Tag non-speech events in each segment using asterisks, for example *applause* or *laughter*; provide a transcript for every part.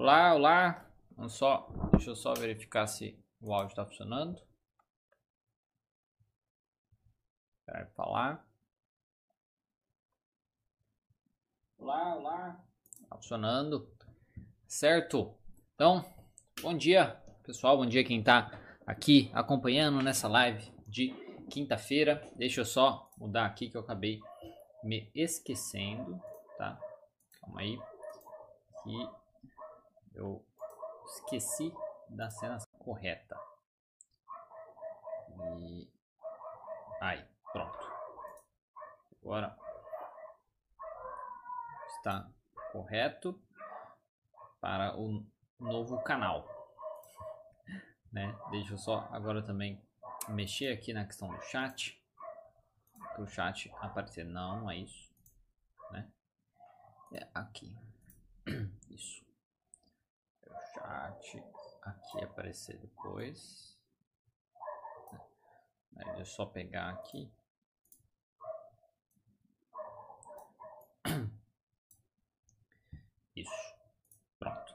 Olá, olá. Vamos só, deixa eu só verificar se o áudio está funcionando. Espera falar. Olá, olá. Tá funcionando. Certo? Então, bom dia, pessoal. Bom dia quem está aqui acompanhando nessa live de quinta-feira. Deixa eu só mudar aqui que eu acabei me esquecendo, tá? Calma aí. Que eu esqueci da cena correta. E aí, pronto. Agora está correto para o novo canal, *laughs* né? Deixa eu só agora também mexer aqui na questão do chat para o chat aparecer. Não, é isso, né? É aqui, *clears throat* isso chat aqui aparecer depois. Aí eu só pegar aqui. *clears throat* Isso. Pronto.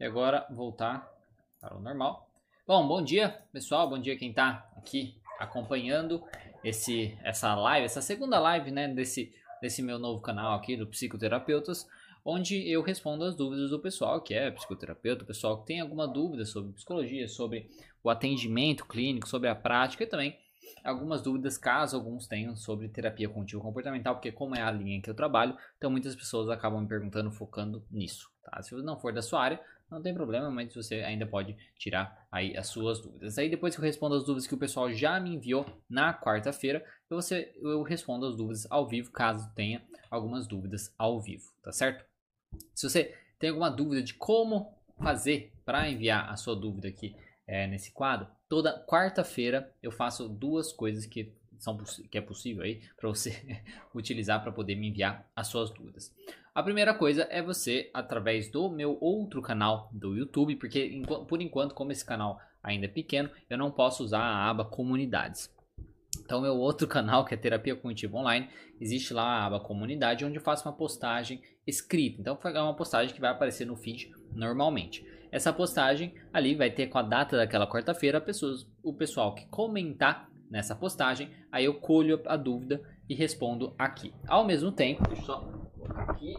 E agora voltar para o normal. Bom, bom dia, pessoal. Bom dia quem está aqui acompanhando esse essa live, essa segunda live, né, desse desse meu novo canal aqui do Psicoterapeutas onde eu respondo as dúvidas do pessoal que é psicoterapeuta, o pessoal que tem alguma dúvida sobre psicologia, sobre o atendimento clínico, sobre a prática e também algumas dúvidas, caso alguns tenham, sobre terapia cognitivo comportamental, porque como é a linha que eu trabalho, então muitas pessoas acabam me perguntando, focando nisso, tá? Se não for da sua área, não tem problema, mas você ainda pode tirar aí as suas dúvidas. Aí depois que eu respondo as dúvidas que o pessoal já me enviou na quarta-feira, você eu respondo as dúvidas ao vivo, caso tenha algumas dúvidas ao vivo, tá certo? Se você tem alguma dúvida de como fazer para enviar a sua dúvida aqui é, nesse quadro, toda quarta-feira eu faço duas coisas que são que é possível aí *laughs* para você utilizar para poder me enviar as suas dúvidas. A primeira coisa é você através do meu outro canal do YouTube, porque por enquanto como esse canal ainda é pequeno, eu não posso usar a aba comunidades. Então, meu outro *laughs* canal, que é Terapia Cognitiva Online, existe lá a aba comunidade, onde eu faço uma postagem escrita. Então, é uma postagem que vai aparecer no feed normalmente. Essa postagem ali vai ter com a data daquela quarta-feira, o pessoal que comentar nessa postagem, aí eu colho a dúvida e respondo aqui. Ao mesmo tempo, deixa eu só colocar aqui.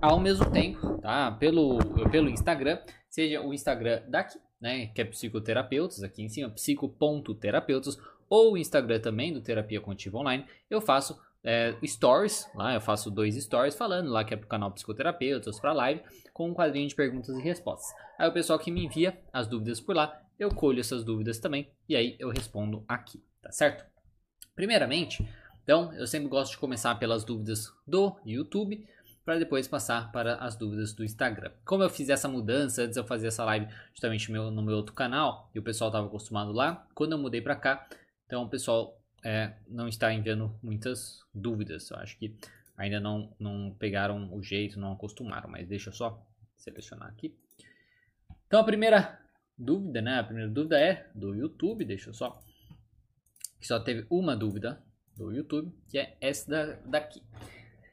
Ao mesmo tempo, tá? Pelo, pelo Instagram, seja o Instagram daqui, né? Que é psicoterapeutas, aqui em cima, psico.terapeutas, ou o Instagram também do Terapia Contiva Online, eu faço é, stories, lá eu faço dois stories falando lá que é pro canal Psicoterapeutas, para live, com um quadrinho de perguntas e respostas. Aí o pessoal que me envia as dúvidas por lá, eu colho essas dúvidas também e aí eu respondo aqui, tá certo? Primeiramente, então eu sempre gosto de começar pelas dúvidas do YouTube, para depois passar para as dúvidas do Instagram. Como eu fiz essa mudança, antes eu fazia essa live justamente no meu, outro canal e o pessoal estava acostumado lá, quando eu mudei para cá, então pessoal é, não está enviando muitas dúvidas. Eu acho que ainda não, não pegaram o jeito, não acostumaram, mas deixa eu só selecionar aqui. Então a primeira dúvida, né? A primeira dúvida é do YouTube, deixa eu só. Que só teve uma dúvida do YouTube, que é essa daqui.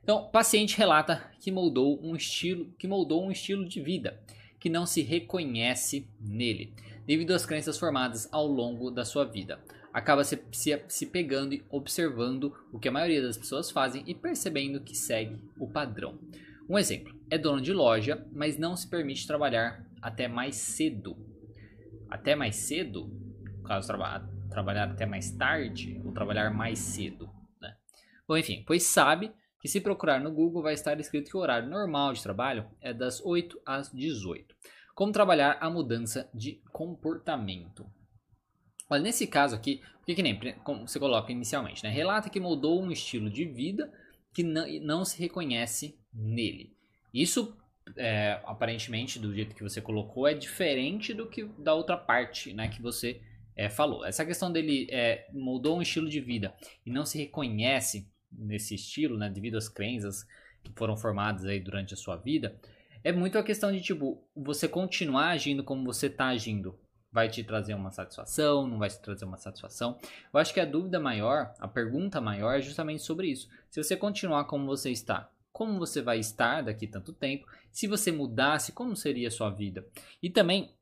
Então, paciente relata que moldou um estilo, que moldou um estilo de vida que não se reconhece nele, devido às crenças formadas ao longo da sua vida. Acaba se, se, se pegando e observando o que a maioria das pessoas fazem e percebendo que segue o padrão. Um exemplo: é dono de loja, mas não se permite trabalhar até mais cedo. Até mais cedo, caso traba trabalhar até mais tarde ou trabalhar mais cedo. Né? Bom, enfim, pois sabe que se procurar no Google vai estar escrito que o horário normal de trabalho é das 8 às 18. Como trabalhar a mudança de comportamento? Olha, nesse caso aqui, o que, que nem como você coloca inicialmente, né? Relata que mudou um estilo de vida que não, não se reconhece nele. Isso, é, aparentemente, do jeito que você colocou, é diferente do que da outra parte, né? Que você é, falou. Essa questão dele é, mudou um estilo de vida e não se reconhece nesse estilo, né, devido às crenças que foram formadas aí durante a sua vida, é muito a questão de tipo, você continuar agindo como você está agindo. Vai te trazer uma satisfação, não vai te trazer uma satisfação. Eu acho que a dúvida maior, a pergunta maior é justamente sobre isso. Se você continuar como você está, como você vai estar daqui tanto tempo, se você mudasse, como seria a sua vida. E também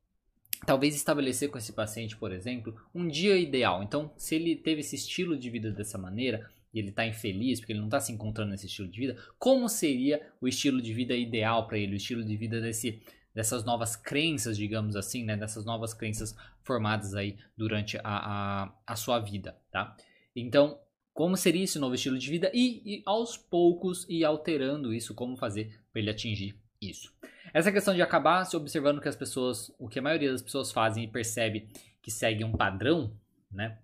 talvez estabelecer com esse paciente, por exemplo, um dia ideal. Então, se ele teve esse estilo de vida dessa maneira, e ele está infeliz porque ele não está se encontrando nesse estilo de vida, como seria o estilo de vida ideal para ele, o estilo de vida desse dessas novas crenças, digamos assim, né, dessas novas crenças formadas aí durante a, a, a sua vida, tá? Então, como seria esse novo estilo de vida e, e aos poucos ir alterando isso, como fazer para ele atingir isso. Essa questão de acabar se observando que as pessoas, o que a maioria das pessoas fazem e percebe que segue um padrão, né?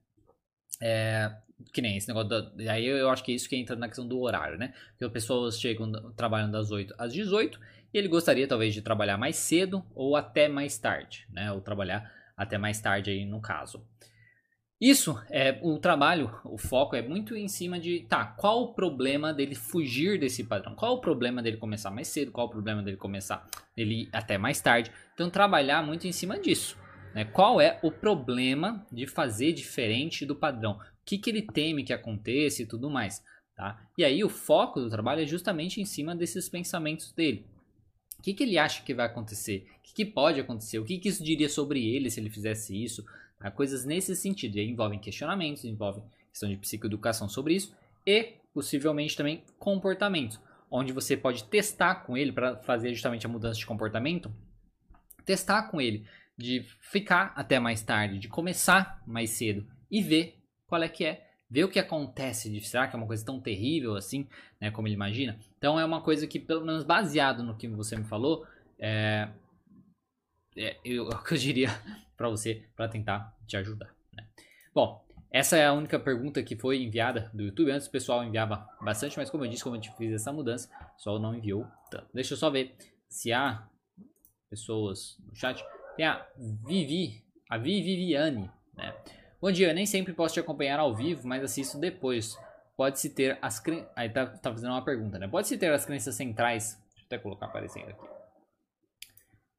É, que nem esse negócio da, aí eu acho que é isso que entra na questão do horário, né? Porque as pessoas chegam trabalhando das 8 às 18 e ele gostaria talvez de trabalhar mais cedo ou até mais tarde, né? Ou trabalhar até mais tarde aí no caso. Isso é o trabalho, o foco é muito em cima de, tá, qual o problema dele fugir desse padrão? Qual o problema dele começar mais cedo? Qual o problema dele começar ele até mais tarde? Então trabalhar muito em cima disso, né? Qual é o problema de fazer diferente do padrão? Que, que ele teme que aconteça e tudo mais, tá? E aí o foco do trabalho é justamente em cima desses pensamentos dele. O que, que ele acha que vai acontecer? O que, que pode acontecer? O que, que isso diria sobre ele se ele fizesse isso? Tá? Coisas nesse sentido. E aí envolvem questionamentos, envolvem questão de psicoeducação sobre isso e possivelmente também comportamentos, onde você pode testar com ele para fazer justamente a mudança de comportamento, testar com ele de ficar até mais tarde, de começar mais cedo e ver qual é que é, ver o que acontece, será que é uma coisa tão terrível assim, né, como ele imagina. Então é uma coisa que pelo menos baseado no que você me falou, é, é, eu, *laughs* eu diria para você para tentar te ajudar. Né? Bom, essa é a única pergunta que foi enviada do YouTube. Antes o pessoal enviava bastante, mas como eu disse, como a gente fez essa mudança, o pessoal não enviou tanto. Deixa eu só ver se há pessoas no chat. Tem a Vivi, a Viviane, né? Bom dia, nem sempre posso te acompanhar ao vivo, mas assisto depois. Pode-se ter as crenças. Aí tá, tá fazendo uma pergunta, né? Pode-se ter as crenças centrais. Deixa eu até colocar aparecendo aqui.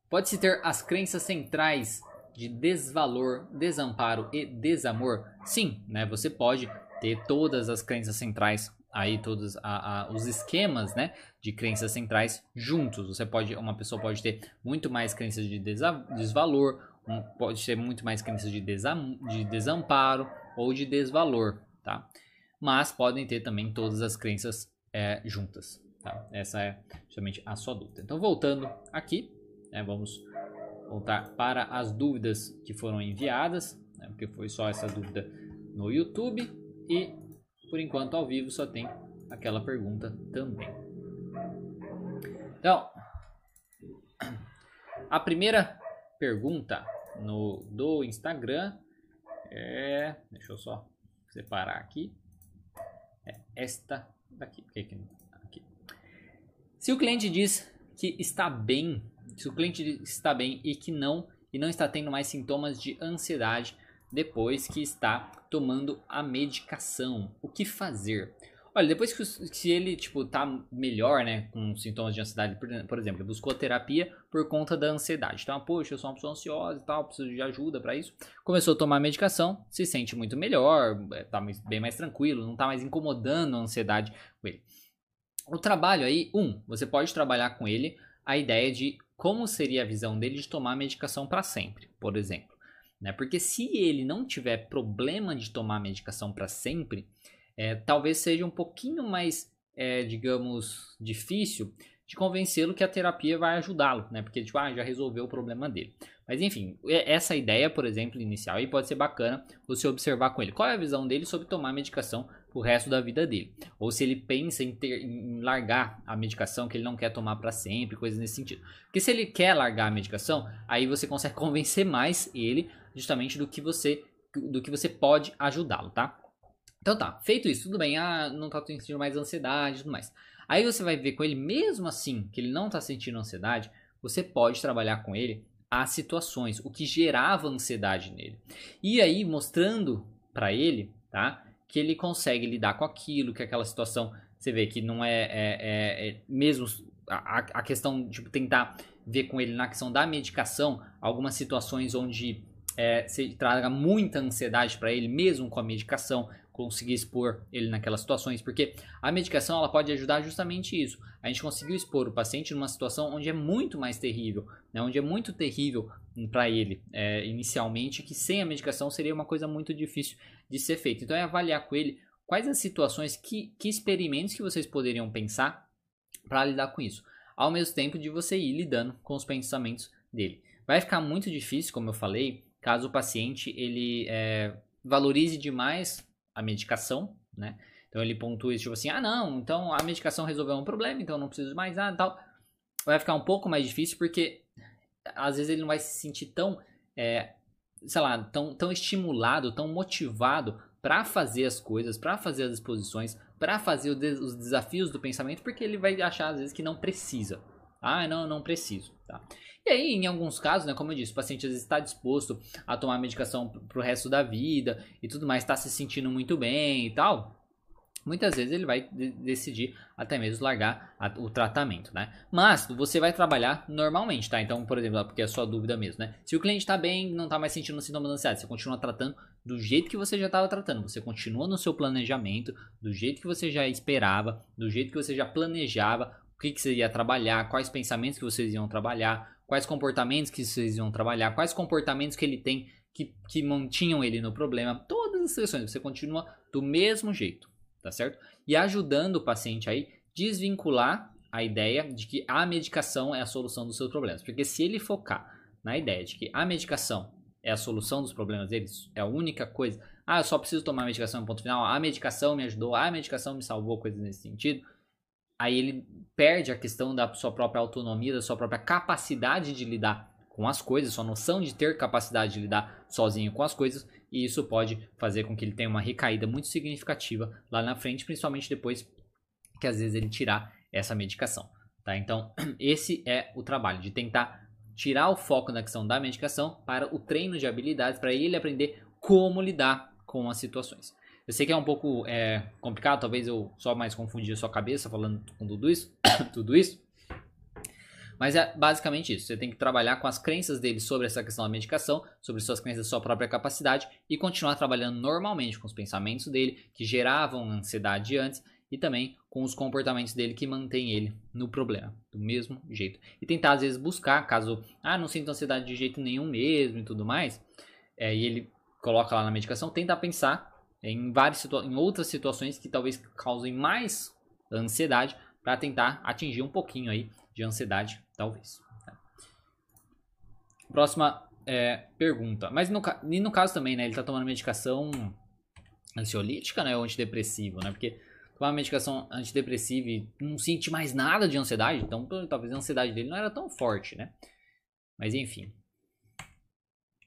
Pode-se ter as crenças centrais de desvalor, desamparo e desamor? Sim, né? Você pode ter todas as crenças centrais aí todos a, a, os esquemas, né, de crenças centrais juntos. Você pode, uma pessoa pode ter muito mais crenças de desvalor, pode ter muito mais crenças de, desam, de desamparo ou de desvalor, tá? Mas podem ter também todas as crenças é, juntas, tá? Essa é justamente a sua dúvida. Então voltando aqui, né, vamos voltar para as dúvidas que foram enviadas, né, porque foi só essa dúvida no YouTube e por enquanto ao vivo só tem aquela pergunta também. Então, a primeira pergunta no do Instagram é, deixa eu só separar aqui, é esta daqui, aqui. Se o cliente diz que está bem se o cliente está bem e que não e não está tendo mais sintomas de ansiedade depois que está tomando a medicação. O que fazer? Olha, depois que se ele tipo tá melhor, né, com sintomas de ansiedade, por, por exemplo, buscou terapia por conta da ansiedade. Então, poxa, eu sou uma pessoa ansiosa e tal, preciso de ajuda para isso. Começou a tomar medicação, se sente muito melhor, é, tá bem mais tranquilo, não tá mais incomodando a ansiedade com ele. O trabalho aí, um, você pode trabalhar com ele a ideia de como seria a visão dele de tomar medicação para sempre, por exemplo. Né? Porque se ele não tiver problema de tomar medicação para sempre, é, talvez seja um pouquinho mais, é, digamos, difícil de convencê-lo que a terapia vai ajudá-lo, né? Porque tipo, ah, já resolveu o problema dele. Mas enfim, essa ideia, por exemplo, inicial, aí pode ser bacana você observar com ele. Qual é a visão dele sobre tomar medicação o resto da vida dele. Ou se ele pensa em, ter, em largar a medicação que ele não quer tomar para sempre, coisas nesse sentido. Porque se ele quer largar a medicação, aí você consegue *laughs* convencer mais ele justamente do que você do que você pode ajudá-lo, tá? Então tá, feito isso, tudo bem, ah, não tá sentindo mais ansiedade e tudo mais. Aí você vai ver com ele, mesmo assim, que ele não tá sentindo ansiedade, você pode trabalhar com ele as situações, o que gerava ansiedade nele. E aí, mostrando para ele, tá? que ele consegue lidar com aquilo, que aquela situação, você vê que não é, é, é, é mesmo a, a, questão de tipo, tentar ver com ele na questão da medicação, algumas situações onde é, traga muita ansiedade para ele, mesmo com a medicação, conseguir expor ele naquelas situações, porque a medicação ela pode ajudar justamente isso. A gente conseguiu expor o paciente numa situação onde é muito mais terrível, né, onde é muito terrível para ele é, inicialmente, que sem a medicação seria uma coisa muito difícil de ser feita. Então é avaliar com ele quais as situações, que, que experimentos que vocês poderiam pensar para lidar com isso, ao mesmo tempo de você ir lidando com os pensamentos dele. Vai ficar muito difícil, como eu falei, caso o paciente ele é, valorize demais a medicação, né? Então ele pontua isso, tipo assim, ah não, então a medicação resolveu um problema, então não preciso mais nada e tal. Vai ficar um pouco mais difícil porque às vezes ele não vai se sentir tão, é, sei lá, tão, tão estimulado, tão motivado para fazer as coisas, para fazer as exposições, para fazer os desafios do pensamento, porque ele vai achar às vezes que não precisa. Ah, não, não preciso, tá? E aí, em alguns casos, né, como eu disse, o paciente às vezes está disposto a tomar medicação para o resto da vida e tudo mais, está se sentindo muito bem e tal. Muitas vezes ele vai decidir até mesmo largar a, o tratamento, né? Mas você vai trabalhar normalmente, tá? Então, por exemplo, porque é a sua dúvida mesmo, né? Se o cliente está bem, não está mais sentindo sintomas de ansiedade, você continua tratando do jeito que você já estava tratando. Você continua no seu planejamento, do jeito que você já esperava, do jeito que você já planejava, o que, que você ia trabalhar, quais pensamentos que vocês iam trabalhar, quais comportamentos que vocês iam trabalhar, quais comportamentos que ele tem que, que mantinham ele no problema. Todas as sessões, você continua do mesmo jeito, tá certo? E ajudando o paciente aí desvincular a ideia de que a medicação é a solução dos seus problemas. Porque se ele focar na ideia de que a medicação é a solução dos problemas deles, é a única coisa. Ah, eu só preciso tomar medicação, ponto final. A medicação me ajudou, a medicação me salvou, coisas nesse sentido aí ele perde a questão da sua própria autonomia, da sua própria capacidade de lidar com as coisas, sua noção de ter capacidade de lidar sozinho com as coisas, e isso pode fazer com que ele tenha uma recaída muito significativa lá na frente, principalmente depois que às vezes ele tirar essa medicação, tá? Então, *clears throat* esse é o trabalho de tentar tirar o foco da questão da medicação para o treino de habilidades para ele aprender como lidar com as situações. Eu sei que é um pouco é, complicado, talvez eu só mais confundi a sua cabeça falando com tudo isso, *coughs* tudo isso. Mas é basicamente isso. Você tem que trabalhar com as crenças dele sobre essa questão da medicação, sobre suas crenças da sua própria capacidade e continuar trabalhando normalmente com os pensamentos dele que geravam ansiedade antes e também com os comportamentos dele que mantêm ele no problema, do mesmo jeito. E tentar às vezes buscar, caso ah, não sinto ansiedade de jeito nenhum mesmo e tudo mais, é, e ele coloca lá na medicação, tenta pensar em várias em outras situações que talvez causem mais ansiedade para tentar atingir um pouquinho aí de ansiedade, talvez. Tá? Próxima é, pergunta. Mas no, e no caso também, né? Ele está tomando medicação ansiolítica, né? Ou antidepressivo, né? Porque tomar medicação antidepressiva e não sente mais nada de ansiedade, então talvez a ansiedade dele não era tão forte, né? Mas enfim.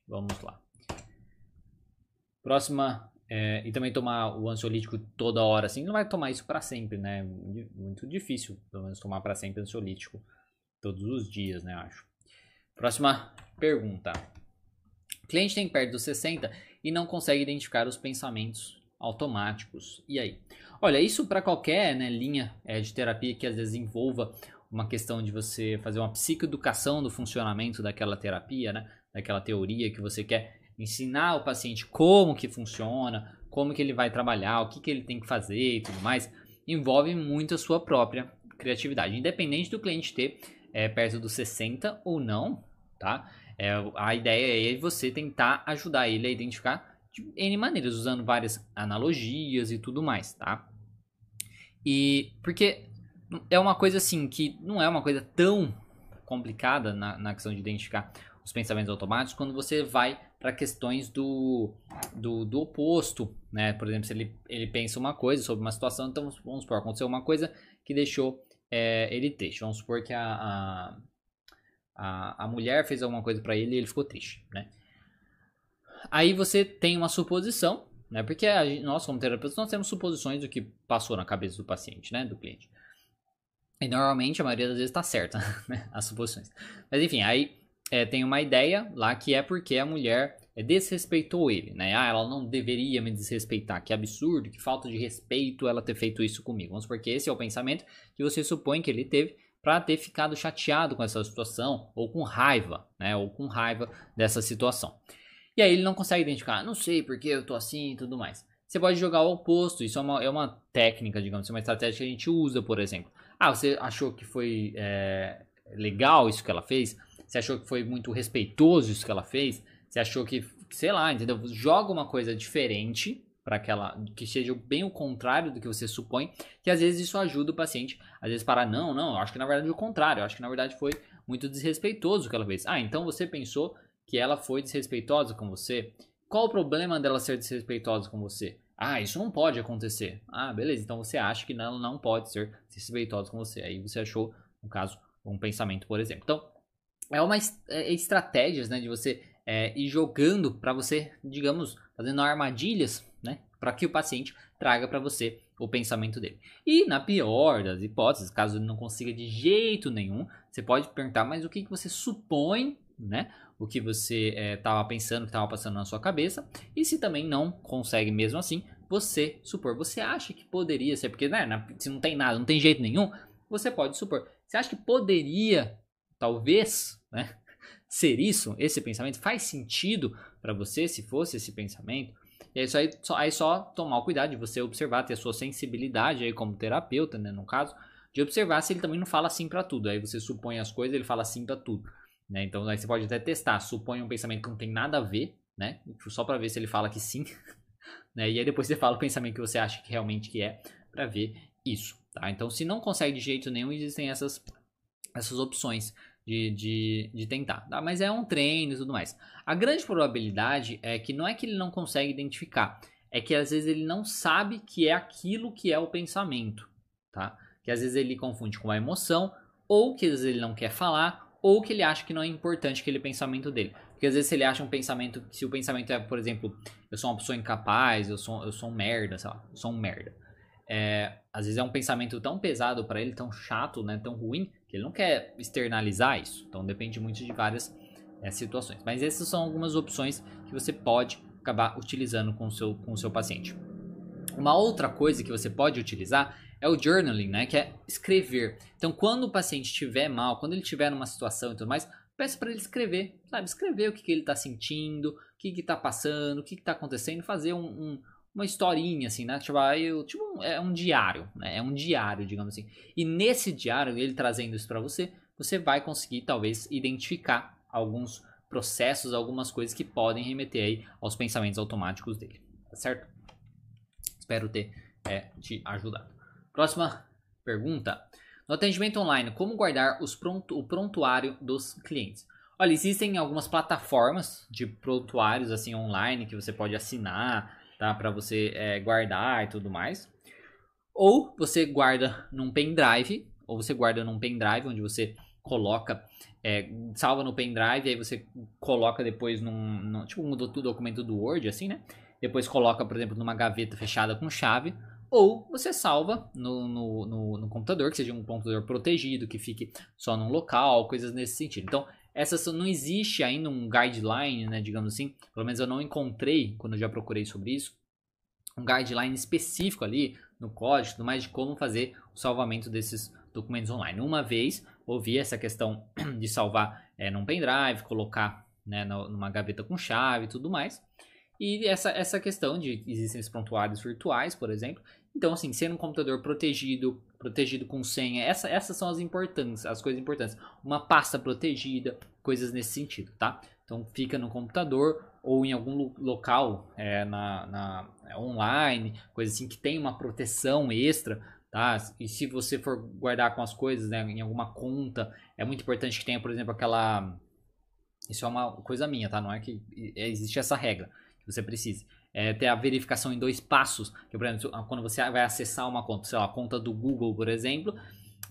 Vamos lá. Próxima é, e também tomar o ansiolítico toda hora assim, não vai tomar isso para sempre, né? Muito difícil, pelo menos tomar para sempre ansiolítico todos os dias, né? Acho. Próxima pergunta. Cliente tem perto dos 60 e não consegue identificar os pensamentos automáticos. E aí? Olha, isso para qualquer né, linha é, de terapia que às vezes envolva uma questão de você fazer uma psicoeducação do funcionamento daquela terapia, né? Daquela teoria que você quer ensinar o paciente como que funciona, como que ele vai trabalhar, o que, que ele tem que fazer e tudo mais, envolve muito a sua própria criatividade. Independente do cliente ter é, perto dos 60 ou não, tá? É, a ideia é você tentar ajudar ele a identificar de N maneiras, usando várias analogias e tudo mais, tá? E porque é uma coisa assim que não é uma coisa tão complicada na, na questão de identificar os pensamentos automáticos quando você vai para questões do, do, do, oposto, né? Por exemplo, se ele, ele pensa uma coisa sobre uma situação, então vamos supor, aconteceu uma coisa que deixou é, ele triste. Vamos supor que a, a, a, a mulher fez alguma coisa para ele e ele ficou triste, né? Aí você tem uma suposição, né? Porque a, nós, como terapeutas, nós temos suposições do que passou na cabeça do paciente, né? Do cliente. E normalmente a maioria das vezes está certa, *laughs* né? As suposições. Mas enfim, aí é, tem uma ideia lá que é porque a mulher é, desrespeitou ele, né? Ah, ela não deveria me desrespeitar, que absurdo, que falta de respeito ela ter feito isso comigo. Vamos porque esse é o pensamento que você supõe que ele teve para ter ficado chateado com essa situação ou com raiva, né? Ou com raiva dessa situação. E aí ele não consegue identificar, não sei porque eu tô assim e tudo mais. você pode jogar o oposto. Isso é uma, é uma técnica, digamos, é uma estratégia que a gente usa, por exemplo. Ah, você achou que foi é, legal isso que ela fez? Você achou que foi muito respeitoso isso que ela fez? Você achou que, sei lá, entendeu? Joga uma coisa diferente para aquela que seja bem o contrário do que você supõe, que às vezes isso ajuda o paciente, às vezes para não, não, eu acho que na verdade é o contrário, eu acho que na verdade foi muito desrespeitoso o que ela fez. Ah, então você pensou que ela foi desrespeitosa com você? Qual o problema dela ser desrespeitosa com você? Ah, isso não pode acontecer. Ah, beleza, então você acha que ela não pode ser desrespeitosa com você. Aí você achou, no caso, um pensamento, por exemplo. Então, é uma é estratégias, né, de você é, ir jogando para você, digamos, fazendo armadilhas, né, para que o paciente traga para você o pensamento dele. E na pior das hipóteses, caso ele não consiga de jeito nenhum, você pode perguntar, mas o que, que você supõe, né? O que você estava é, pensando, que estava passando na sua cabeça. E se também não consegue mesmo assim, você supor. Você acha que poderia ser, porque né, se não tem nada, não tem jeito nenhum, você pode supor. Você acha que poderia, talvez, né? *laughs* Ser isso, esse pensamento faz sentido para você se fosse esse pensamento? E é aí só, aí só tomar cuidado de você observar, ter a sua sensibilidade aí como terapeuta, né, no caso, de observar se ele também não fala sim para tudo. Aí você supõe as coisas, ele fala sim para tudo. Né? Então aí você pode até testar, supõe um pensamento que não tem nada a ver, né? Só para ver se ele fala que sim. *laughs* né? E aí depois você fala o pensamento que você acha que realmente que é, para ver isso. Tá? Então se não consegue de jeito nenhum, existem essas, essas opções de, de, de tentar. Tá? Mas é um treino e tudo mais. A grande probabilidade é que não é que ele não consegue identificar, é que às vezes ele não sabe que é aquilo que é o pensamento, tá? Que às vezes ele confunde com a emoção, ou que às vezes ele não quer falar, ou que ele acha que não é importante aquele pensamento dele. Porque às vezes ele acha um pensamento, se o pensamento é, por exemplo, eu sou uma pessoa incapaz, eu sou, eu sou um merda, sei lá, eu sou um merda. É, às vezes é um pensamento tão pesado para ele, tão chato, né, tão ruim, que ele não quer externalizar isso. Então depende muito de várias é, situações. Mas essas são algumas opções que você pode acabar utilizando com o seu, com o seu paciente. Uma outra coisa que você pode utilizar é o journaling, né? Que é escrever. Então, quando o paciente estiver mal, quando ele estiver numa situação e tudo mais, peça para ele escrever, sabe? Escrever o que, que ele está sentindo, o que está passando, o que está acontecendo, fazer um, um, uma historinha, assim, né? Tipo, eu, tipo é um diário, né? É um diário, digamos assim. E nesse diário, ele trazendo isso para você, você vai conseguir, talvez, identificar alguns processos, algumas coisas que podem remeter aí aos pensamentos automáticos dele, tá certo? Espero ter é, te ajudado. Próxima pergunta. No atendimento online, como guardar pronto, o prontuário dos clientes? Olha, existem algumas plataformas de prontuários assim online que você pode assinar, tá? Para você é, guardar e tudo mais. Ou você guarda num pendrive, ou você guarda num pendrive onde você coloca, é, salva no pendrive, aí você coloca depois num, num tipo um documento do Word, assim, né? Depois coloca, por exemplo, numa gaveta fechada com chave, ou você salva no, no, no, no, computador, que seja um computador protegido, que fique só num local, coisas nesse sentido. Então, essa não existe ainda um guideline, né, digamos assim, pelo menos eu não encontrei, quando eu já procurei sobre isso, um guideline específico ali no código, tudo mais de como fazer o salvamento desses documentos online. Uma vez ouvi essa questão *clears throat* de salvar é, num pendrive, colocar né, numa gaveta com chave e tudo mais. E essa, essa questão de existem esses prontuários virtuais, por exemplo. Então, assim, sendo um computador protegido, protegido com senha, essa, essas são as importantes, as coisas importantes. Uma pasta protegida, coisas nesse sentido, tá? Então, fica no computador ou em algum local é, na, na é, online, coisa assim que tem uma proteção extra tá? E se você for guardar com as coisas, né, em alguma conta, é muito importante que tenha, por exemplo, aquela isso é uma coisa minha, tá? Não é que existe essa regra que você precise. É ter a verificação em dois passos, que por exemplo, quando você vai acessar uma conta, sei lá, a conta do Google, por exemplo,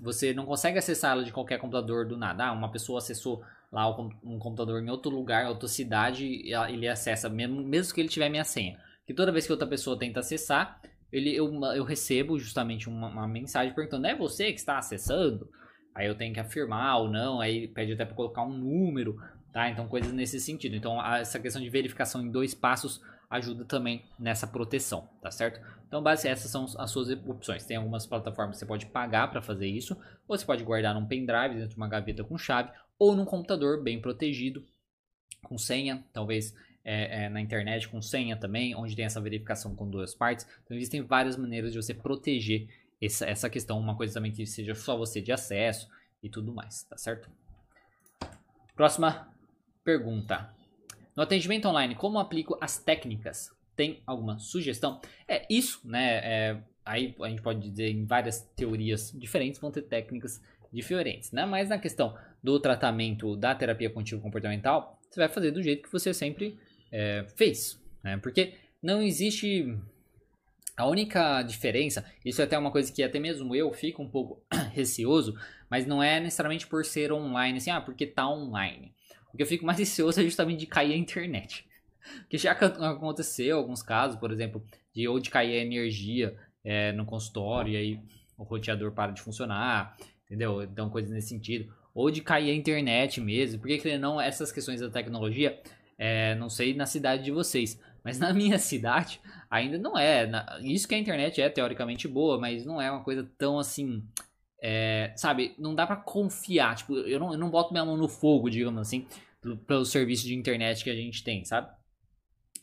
você não consegue acessar ela de qualquer computador do nada. Ah, uma pessoa acessou lá um computador em outro lugar, outra cidade, ele acessa, mesmo, mesmo que ele tiver minha senha. Que toda vez que outra pessoa tenta acessar, ele, eu, eu recebo justamente uma, uma, mensagem perguntando: é você que está acessando? Aí eu tenho que afirmar ou não, aí pede até para colocar um número, tá? Então, coisas nesse sentido. Então, essa questão de verificação em dois passos ajuda também nessa proteção, tá certo? Então, base, essas são as suas opções. Tem algumas plataformas que você pode pagar para fazer isso, ou você pode guardar num pendrive dentro de uma gaveta com chave, ou num computador bem protegido, com senha, talvez é, é, na internet com senha também, onde tem essa verificação com duas partes. Então existem várias maneiras de você proteger essa, essa questão, uma coisa também que seja só você de acesso e tudo mais, tá certo? Próxima pergunta. No atendimento online, como aplico as técnicas? Tem alguma sugestão? É isso, né? É, aí a gente pode dizer em várias teorias diferentes vão ter técnicas diferentes, né? Mas na questão do tratamento da terapia contínua comportamental, você vai fazer do jeito que você sempre é, fez, né? Porque não existe a única diferença, isso é até uma coisa que até mesmo eu fico um pouco *clears throat* receoso, mas não é necessariamente por ser online, assim, ah, porque tá online. O que eu fico mais receoso é justamente de cair a internet. *laughs* Porque já aconteceu alguns casos, por exemplo, de ou de cair a energia é, no consultório e aí o roteador para de funcionar, entendeu? Então, coisas nesse sentido. Ou de cair a internet mesmo. Porque, querendo não, essas questões da tecnologia, é, não sei na cidade de vocês, mas na *laughs* minha cidade ainda não é. Isso que a internet é teoricamente boa, mas não é uma coisa tão assim. É, sabe, não dá para confiar. Tipo, eu não, eu não boto minha mão no fogo, digamos assim, pelo, pelo serviço de internet que a gente tem, sabe?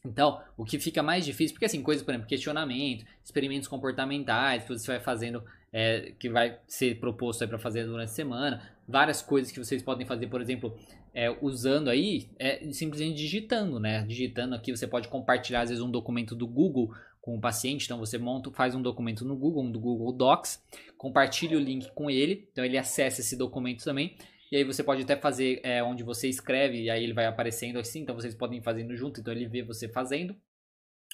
Então, o que fica mais difícil, porque assim, coisas, por exemplo, questionamento, experimentos comportamentais que você vai fazendo, é, que vai ser proposto para fazer durante a semana, várias coisas que vocês podem fazer, por exemplo, é, usando aí, é, simplesmente digitando, né? Digitando aqui, você pode compartilhar às vezes um documento do Google com o paciente, então você monta, faz um documento no Google, um do Google Docs, compartilha o link com ele, então ele acessa esse documento também, e aí você pode até fazer é, onde você escreve, e aí ele vai aparecendo assim, então vocês podem ir fazendo junto, então ele vê você fazendo,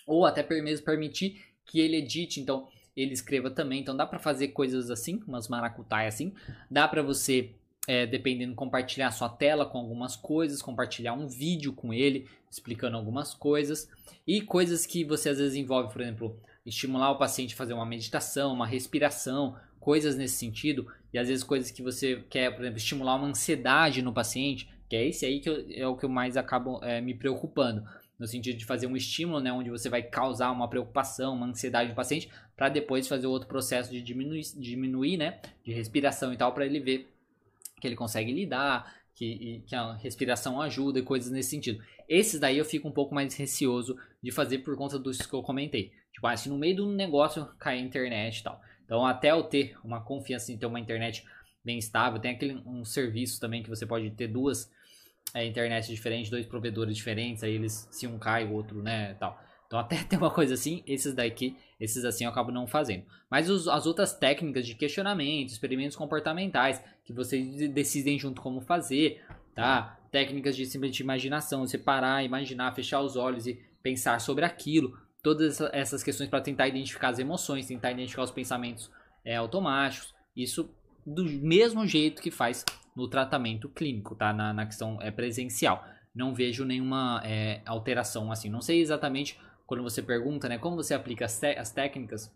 ou até mesmo permitir que ele edite, então ele escreva também, então dá para fazer coisas assim, umas maracutai assim, dá para você é, dependendo, compartilhar sua tela com algumas coisas, compartilhar um vídeo com ele explicando algumas coisas. E coisas que você às vezes envolve, por exemplo, estimular o paciente a fazer uma meditação, uma respiração, coisas nesse sentido. E às vezes coisas que você quer, por exemplo, estimular uma ansiedade no paciente, que é esse aí que eu, é o que eu mais acabo é, me preocupando. No sentido de fazer um estímulo, né, onde você vai causar uma preocupação, uma ansiedade no paciente, para depois fazer outro processo de diminuir, diminuir, né, de respiração e tal, para ele ver que ele consegue lidar, que, que, a respiração ajuda e coisas nesse sentido. Esses daí eu fico um pouco mais receoso de fazer por conta dos que eu comentei. Tipo, se no meio do negócio cair a internet e tal. Então, até eu ter uma confiança em ter uma internet bem estável, tem aquele um serviço também que você pode ter duas é, internets diferentes, dois provedores diferentes, aí eles se um cai, o outro, né, tal. Então até *laughs* tem uma coisa assim, esses daqui, esses assim eu acabo não fazendo. Mas os, as outras técnicas de questionamento, experimentos comportamentais, que vocês decidem junto como fazer, tá? Técnicas de simplesmente imaginação, você parar, imaginar, fechar os olhos e pensar sobre aquilo. Todas essas questões para tentar identificar as emoções, tentar identificar os pensamentos é, automáticos. Isso do mesmo jeito que faz no tratamento clínico, tá? Na, na questão é, presencial. Não vejo nenhuma é, alteração assim. Não sei exatamente quando você pergunta, né, como você aplica as, as técnicas,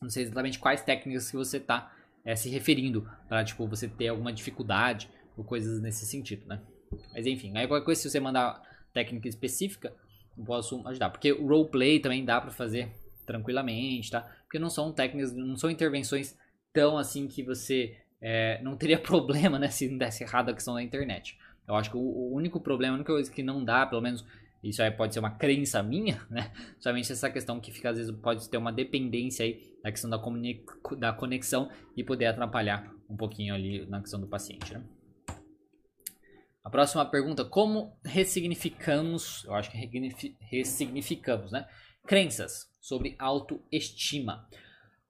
não sei exatamente quais técnicas que você está é, se referindo, para tipo, você ter alguma dificuldade ou coisas nesse sentido, né? Mas enfim, aí qualquer coisa, se você mandar técnica específica, eu posso ajudar. Porque o roleplay também dá para fazer tranquilamente, tá? Porque não são técnicas, não são intervenções tão assim que você é, não teria *laughs* problema, né? Se não desse errado a questão da internet. Eu acho que o, o único problema, a única coisa que não dá, pelo menos isso aí pode ser uma crença minha, né? Somente essa questão que fica, às vezes, pode ter uma dependência aí da questão da, da conexão e poder atrapalhar um pouquinho ali na questão do paciente, né? A próxima pergunta, como ressignificamos, eu acho que ressignificamos, né? Crenças sobre autoestima.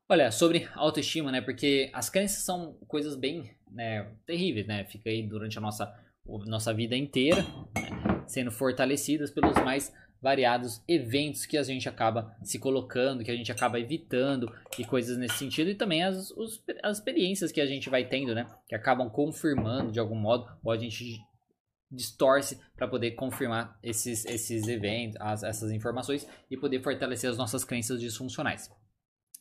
Olha, sobre autoestima, né? Porque as crenças são coisas bem né, terríveis, né? Fica aí durante a nossa, nossa vida inteira. Né? Sendo fortalecidas pelos mais variados eventos que a gente acaba se colocando, que a gente acaba evitando e coisas nesse sentido, e também as, os, as experiências que a gente vai tendo, né? Que acabam confirmando de algum modo, ou a gente distorce para poder confirmar esses, esses eventos, as, essas informações e poder fortalecer as nossas crenças disfuncionais.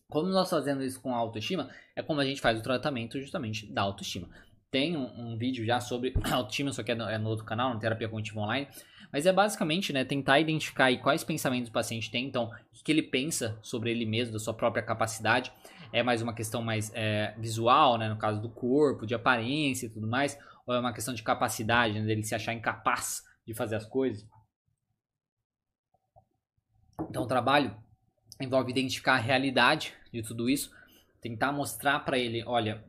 Como nós fazemos isso com a autoestima, é como a gente faz o tratamento justamente da autoestima. Tem um, um vídeo já sobre *coughs* autoestima, só que é no, é no, outro canal, no Terapia Cognitiva Online. Mas é basicamente né, tentar identificar quais pensamentos o paciente tem, então, o que ele pensa sobre ele mesmo, da sua própria capacidade. É mais uma questão mais é, visual, né, no caso do corpo, de aparência e tudo mais, ou é uma questão de capacidade, né, dele se achar incapaz de fazer as coisas. Então, o trabalho envolve identificar a realidade de tudo isso, tentar mostrar para ele, olha,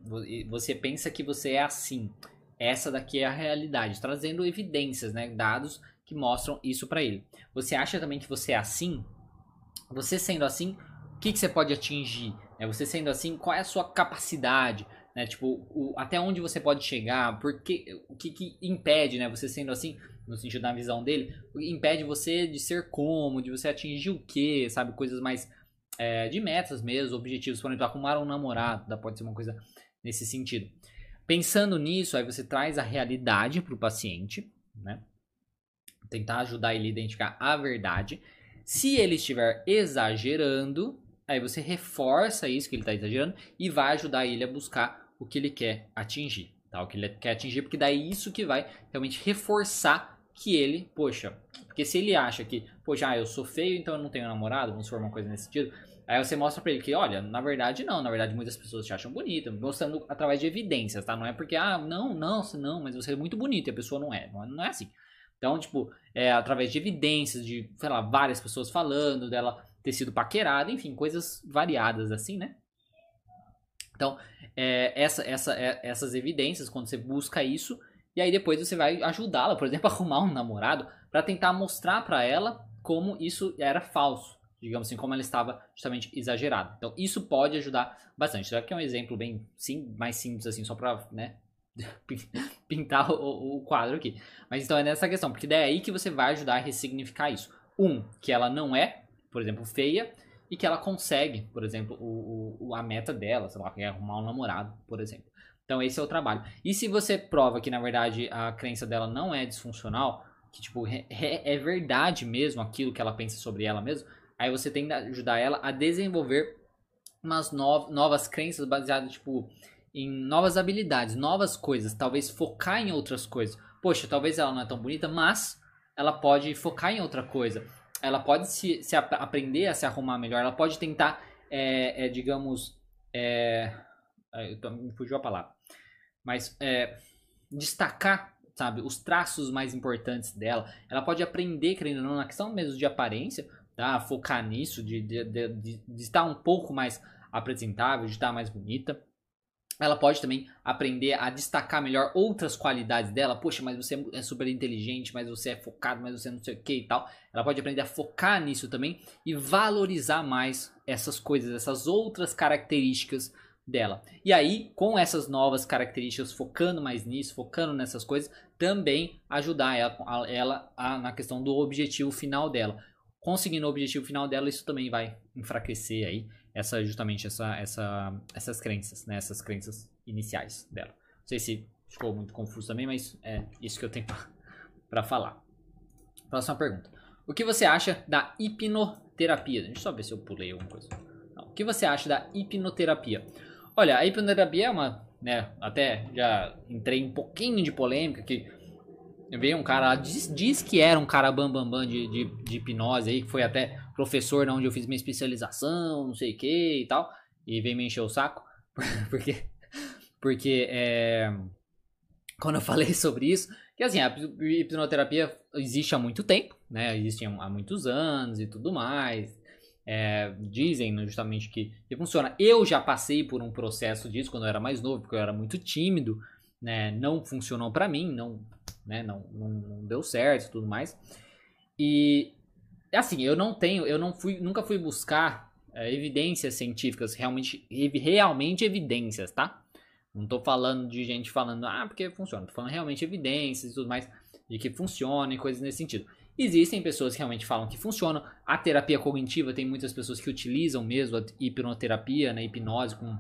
você pensa que você é assim, essa daqui é a realidade, trazendo evidências, né, dados que mostram isso para ele. Você acha também que você é assim? Você sendo assim, o que, que você pode atingir? É, você sendo assim, qual é a sua capacidade? Né? Tipo, o, até onde você pode chegar? Porque, o que, que impede, né? Você sendo assim, no sentido da visão dele, impede você de ser como, de você atingir o quê, sabe? Coisas mais é, de metas mesmo, objetivos, por exemplo, arrumar um namorado, pode ser uma coisa nesse sentido. Pensando nisso, aí você traz a realidade para o paciente, né? Tentar ajudar ele a identificar a verdade. Se ele estiver exagerando, aí você reforça isso que ele está exagerando e vai ajudar ele a buscar o que ele quer atingir, tá? O que ele quer atingir, porque daí é isso que vai realmente reforçar que ele, poxa, porque se ele acha que, poxa, ah, eu sou feio, então eu não tenho namorado, vamos formar uma coisa nesse sentido, Aí você mostra pra ele que, olha, na verdade não, na verdade muitas pessoas te acham bonita, mostrando através de evidências, tá? Não é porque, ah, não, não, não, mas você é muito bonita e a pessoa não é. Não é assim. Então, tipo, é através de evidências, de, sei lá, várias pessoas falando dela ter sido paquerada, enfim, coisas variadas assim, né? Então, é, essa, essa, é, essas evidências, quando você busca isso, e aí depois você vai ajudá-la, por exemplo, a *laughs* arrumar um namorado, para tentar mostrar para ela como isso era falso digamos assim, como ela estava justamente exagerada. Então, isso pode ajudar bastante. Isso aqui é um exemplo bem sim, mais simples, assim, só para né, *laughs* pintar o, o, quadro aqui. Mas então é nessa questão, porque daí é aí que você vai ajudar a ressignificar isso. Um, que ela não é, por exemplo, feia, e que ela consegue, por exemplo, o, o, a meta dela, sei lá, que é arrumar um namorado, por exemplo. Então esse é o trabalho. E se você prova que na verdade a crença dela não é disfuncional, que tipo é, é verdade mesmo aquilo que ela pensa sobre ela mesmo, Aí você tem que ajudar ela a desenvolver umas no novas crenças baseadas, tipo, em novas habilidades, novas coisas. Talvez focar em outras coisas. Poxa, talvez ela não é tão bonita, mas ela pode focar em outra coisa. Ela pode se, se ap aprender a se arrumar melhor. Ela pode tentar, é, é, digamos, é, tô, me fugiu a palavra. Mas é, destacar, sabe, os traços mais importantes dela. Ela pode aprender, querendo ou não, na questão mesmo de aparência tá? focar nisso, de, de, de, de, estar um pouco mais apresentável, de estar mais bonita. Ela pode também aprender a destacar melhor outras qualidades dela. Poxa, mas você é super inteligente, mas você é focado, mas você não sei o que e tal. Ela pode aprender a focar nisso também e valorizar mais essas coisas, essas outras características dela. E aí, com essas novas características, focando mais nisso, focando nessas coisas, também ajudar ela, ela a, na questão do objetivo final dela conseguindo o objetivo final dela, isso também vai enfraquecer aí essa justamente essa, essa, essas crenças, né? Essas crenças iniciais dela. Não sei se ficou muito confuso também, mas é isso que eu tenho *laughs* para falar. Próxima pergunta. O que você acha da hipnoterapia? Deixa eu só ver se eu pulei alguma coisa. Não. O que você acha da hipnoterapia? Olha, a hipnoterapia é uma, né, até já entrei um pouquinho de polêmica que Veio um cara lá, diz, diz que era um cara bambambam bam, bam de, de, de, hipnose aí, que foi até professor onde eu fiz minha especialização, não sei o que e tal. E veio me encher o saco. *laughs* Porque, porque é, quando eu falei sobre isso, que assim, a hipnoterapia existe há muito tempo, né? Existe há muitos anos e tudo mais. É, dizem justamente que, que funciona. Eu já passei por um processo disso quando eu era mais novo, porque eu era muito tímido, né? Não funcionou para mim, não né? Não, não, não deu certo e tudo mais. E assim, eu não tenho, eu não fui, nunca fui buscar é, evidências científicas, realmente, realmente evidências, tá? Não tô falando de gente falando, ah, porque funciona. Tô falando realmente evidências e tudo mais de que funciona e coisas nesse sentido. Existem pessoas que realmente falam que funciona. A terapia cognitiva tem muitas pessoas que utilizam mesmo a hipnoterapia, né, hipnose com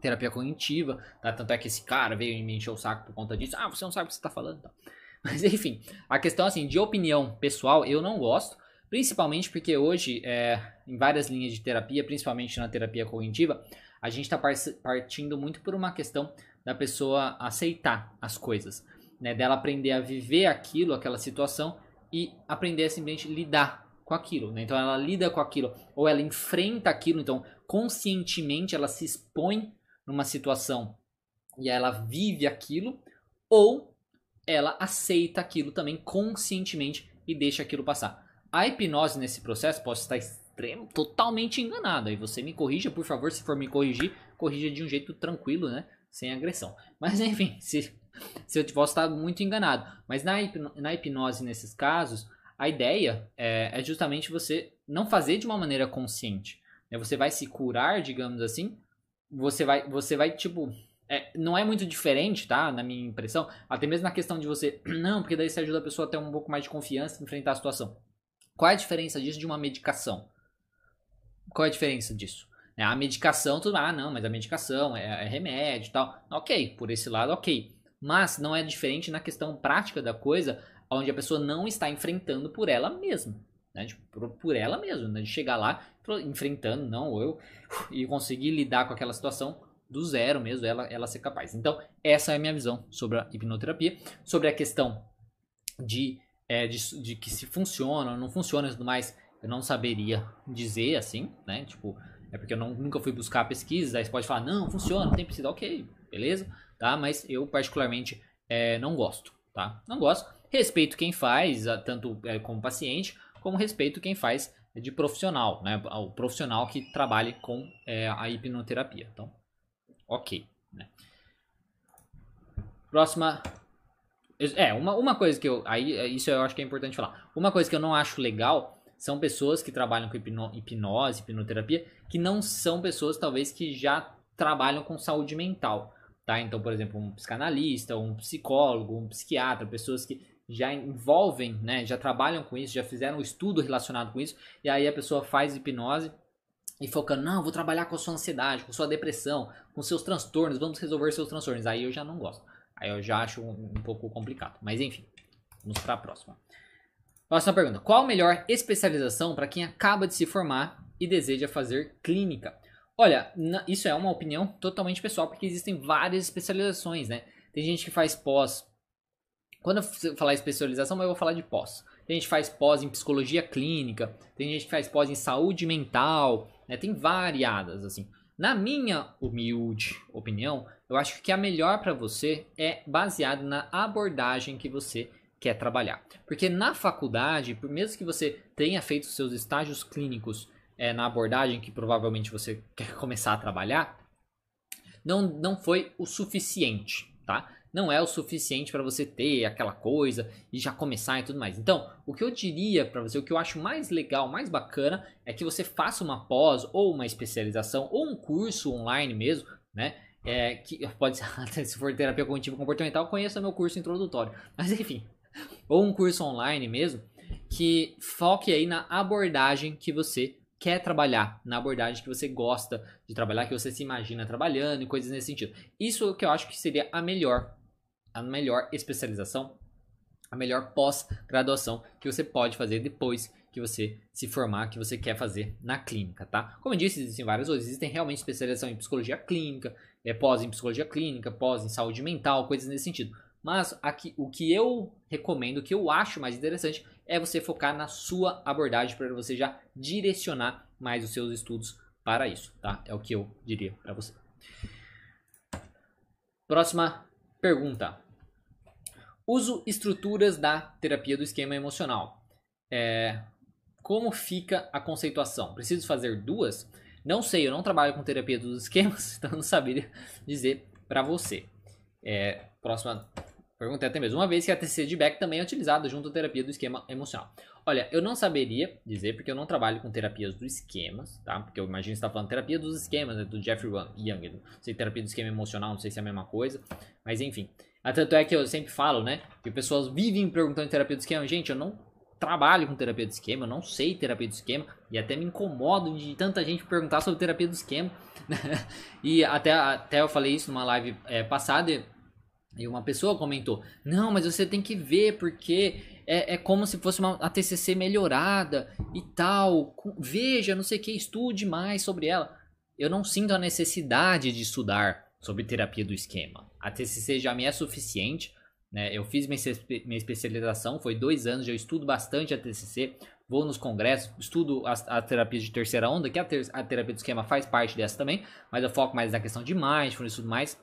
terapia cognitiva, tá? Tanto é que esse cara veio me encher o saco por conta disso. Ah, você não sabe o que você tá falando, tá? *laughs* Mas enfim, a questão assim, de opinião pessoal, eu não gosto. Principalmente porque hoje, é, em várias linhas de terapia, principalmente na terapia cognitiva, a gente está partindo muito por uma questão da pessoa aceitar as coisas, né? Dela aprender a viver aquilo, aquela situação e aprender a simplesmente lidar com aquilo, né? Então ela lida com aquilo ou ela enfrenta aquilo, então conscientemente ela se expõe numa situação e ela vive aquilo ou ela aceita aquilo também conscientemente e deixa aquilo passar. A hipnose nesse processo pode estar extremo, totalmente enganado. Aí você me corrija, por favor, se for me corrigir, corrija de um jeito tranquilo, né? Sem agressão. Mas enfim, se, se eu posso estar muito enganado. Mas na, na hipnose, nesses casos, a ideia é, é justamente você não fazer de uma maneira consciente. Né? Você vai se curar, digamos assim. Você vai, você vai tipo, é, não é muito diferente, tá? Na minha impressão. Até mesmo na questão de você. *clears throat* Não, porque daí você ajuda a pessoa a ter um pouco mais de confiança em enfrentar a situação. Qual é a diferença disso de uma medicação? Qual é a diferença disso? É, a medicação, tudo. Ah, não, mas a medicação é, é remédio e tal. Ok, por esse lado, ok. Mas não é diferente na questão prática da coisa, onde a pessoa não está enfrentando por ela mesma. Né? Tipo, por, ela mesma, né? de chegar lá enfrentando, não, eu, *laughs* e conseguir lidar com aquela situação do zero mesmo, ela, ela ser capaz. Então, essa é a minha visão sobre a hipnoterapia, sobre a questão de, é, de, de, que se funciona ou não funciona e tudo mais, eu não saberia dizer assim, né? Tipo, é porque eu não, nunca fui buscar pesquisas, aí você pode falar, não, funciona, não tem pesquisa, ok, beleza, tá? Mas eu particularmente é, não gosto, tá? Não gosto. Respeito quem faz, tanto é, como paciente, como respeito quem faz de profissional, né? O profissional que trabalhe com é, a hipnoterapia. Então, ok. Né? Próxima. É, uma, uma coisa que eu. Aí, isso eu acho que é importante falar. Uma coisa que eu não acho legal são pessoas que trabalham com hipno, hipnose, hipnoterapia, que não são pessoas, talvez, que já trabalham com saúde mental. Tá? Então, por exemplo, um psicanalista, um psicólogo, um psiquiatra, pessoas que já envolvem, né, já trabalham com isso, já fizeram um estudo relacionado com isso, e aí a pessoa faz hipnose e focando, não, vou trabalhar com a sua ansiedade, com sua depressão, com seus transtornos, vamos resolver seus transtornos. Aí eu já não gosto. Aí eu já acho um, um pouco complicado. Mas enfim, vamos para a próxima. Próxima pergunta: Qual a melhor especialização para quem acaba de se formar e deseja fazer clínica? Olha, isso é uma opinião totalmente pessoal, porque existem várias especializações, né? Tem gente que faz pós. Quando eu falar especialização, eu vou falar de pós. Tem gente que faz pós em psicologia clínica, tem gente que faz pós em saúde mental, né? Tem variadas, assim. Na minha humilde opinião, eu acho que a melhor para você é baseado na abordagem que você quer trabalhar. Porque na faculdade, mesmo que você tenha feito seus estágios clínicos é, na abordagem que provavelmente você quer *laughs* começar a trabalhar, não, não foi o suficiente, tá? Não é o suficiente para você ter aquela coisa e já começar e tudo mais. Então, o que eu diria para você, o que eu acho mais legal, mais bacana, é que você faça uma pós ou uma especialização ou um curso online mesmo, né? É, que *laughs* pode ser, *laughs* se for terapia cognitiva comportamental, conheça meu curso introdutório. Mas enfim, ou um curso online mesmo, que foque aí na abordagem que você quer trabalhar, na abordagem que você gosta de trabalhar, que você se imagina trabalhando e coisas nesse sentido. Isso é que eu acho que seria a melhor, a melhor especialização, a melhor pós-graduação que você pode fazer depois que você se formar, que você quer fazer na clínica, tá? Como eu disse, existem várias outras, existem realmente especialização em psicologia clínica, é, pós em psicologia clínica, pós em saúde mental, coisas nesse sentido. Mas aqui, o que eu recomendo, o que eu acho mais interessante, é você focar na sua abordagem para você já direcionar mais os seus estudos para isso, tá? É o que eu diria para você. Próxima pergunta. Uso estruturas da terapia do esquema emocional. É, como fica a conceituação? Preciso fazer duas? Não sei, eu não trabalho com terapia dos esquemas, *laughs* então não saberia dizer para você. É, próxima Perguntei até mesmo, uma vez que a TCC de Beck também é utilizada junto à terapia do esquema emocional. Olha, eu não saberia dizer, porque eu não trabalho com terapias dos esquemas, tá? Porque eu imagino que você está falando terapia dos esquemas, né? do Jeffrey Young. Não sei, terapia do esquema emocional, não sei se é a mesma coisa. Mas enfim. Ah, tanto é que eu sempre falo, né? Que pessoas vivem perguntando terapia do esquema. Gente, eu não trabalho com terapia do esquema, eu não sei terapia do esquema. E até me incomodo de tanta gente perguntar sobre terapia do esquema. *laughs* e até, até eu falei isso numa live é, passada e uma pessoa comentou: Não, mas você tem que ver porque é, é como se fosse uma a TCC melhorada e tal. Veja, não sei o que, estude mais sobre ela. Eu não sinto a necessidade de estudar sobre terapia do esquema. A TCC já me é suficiente. Né? Eu fiz minha, especialização, foi dois anos, já estudo bastante a TCC. Vou nos congressos, estudo a, a terapia de terceira onda, que a, ter, a terapia do esquema faz parte dessa também, mas eu foco mais na questão de mindfulness, estudo mais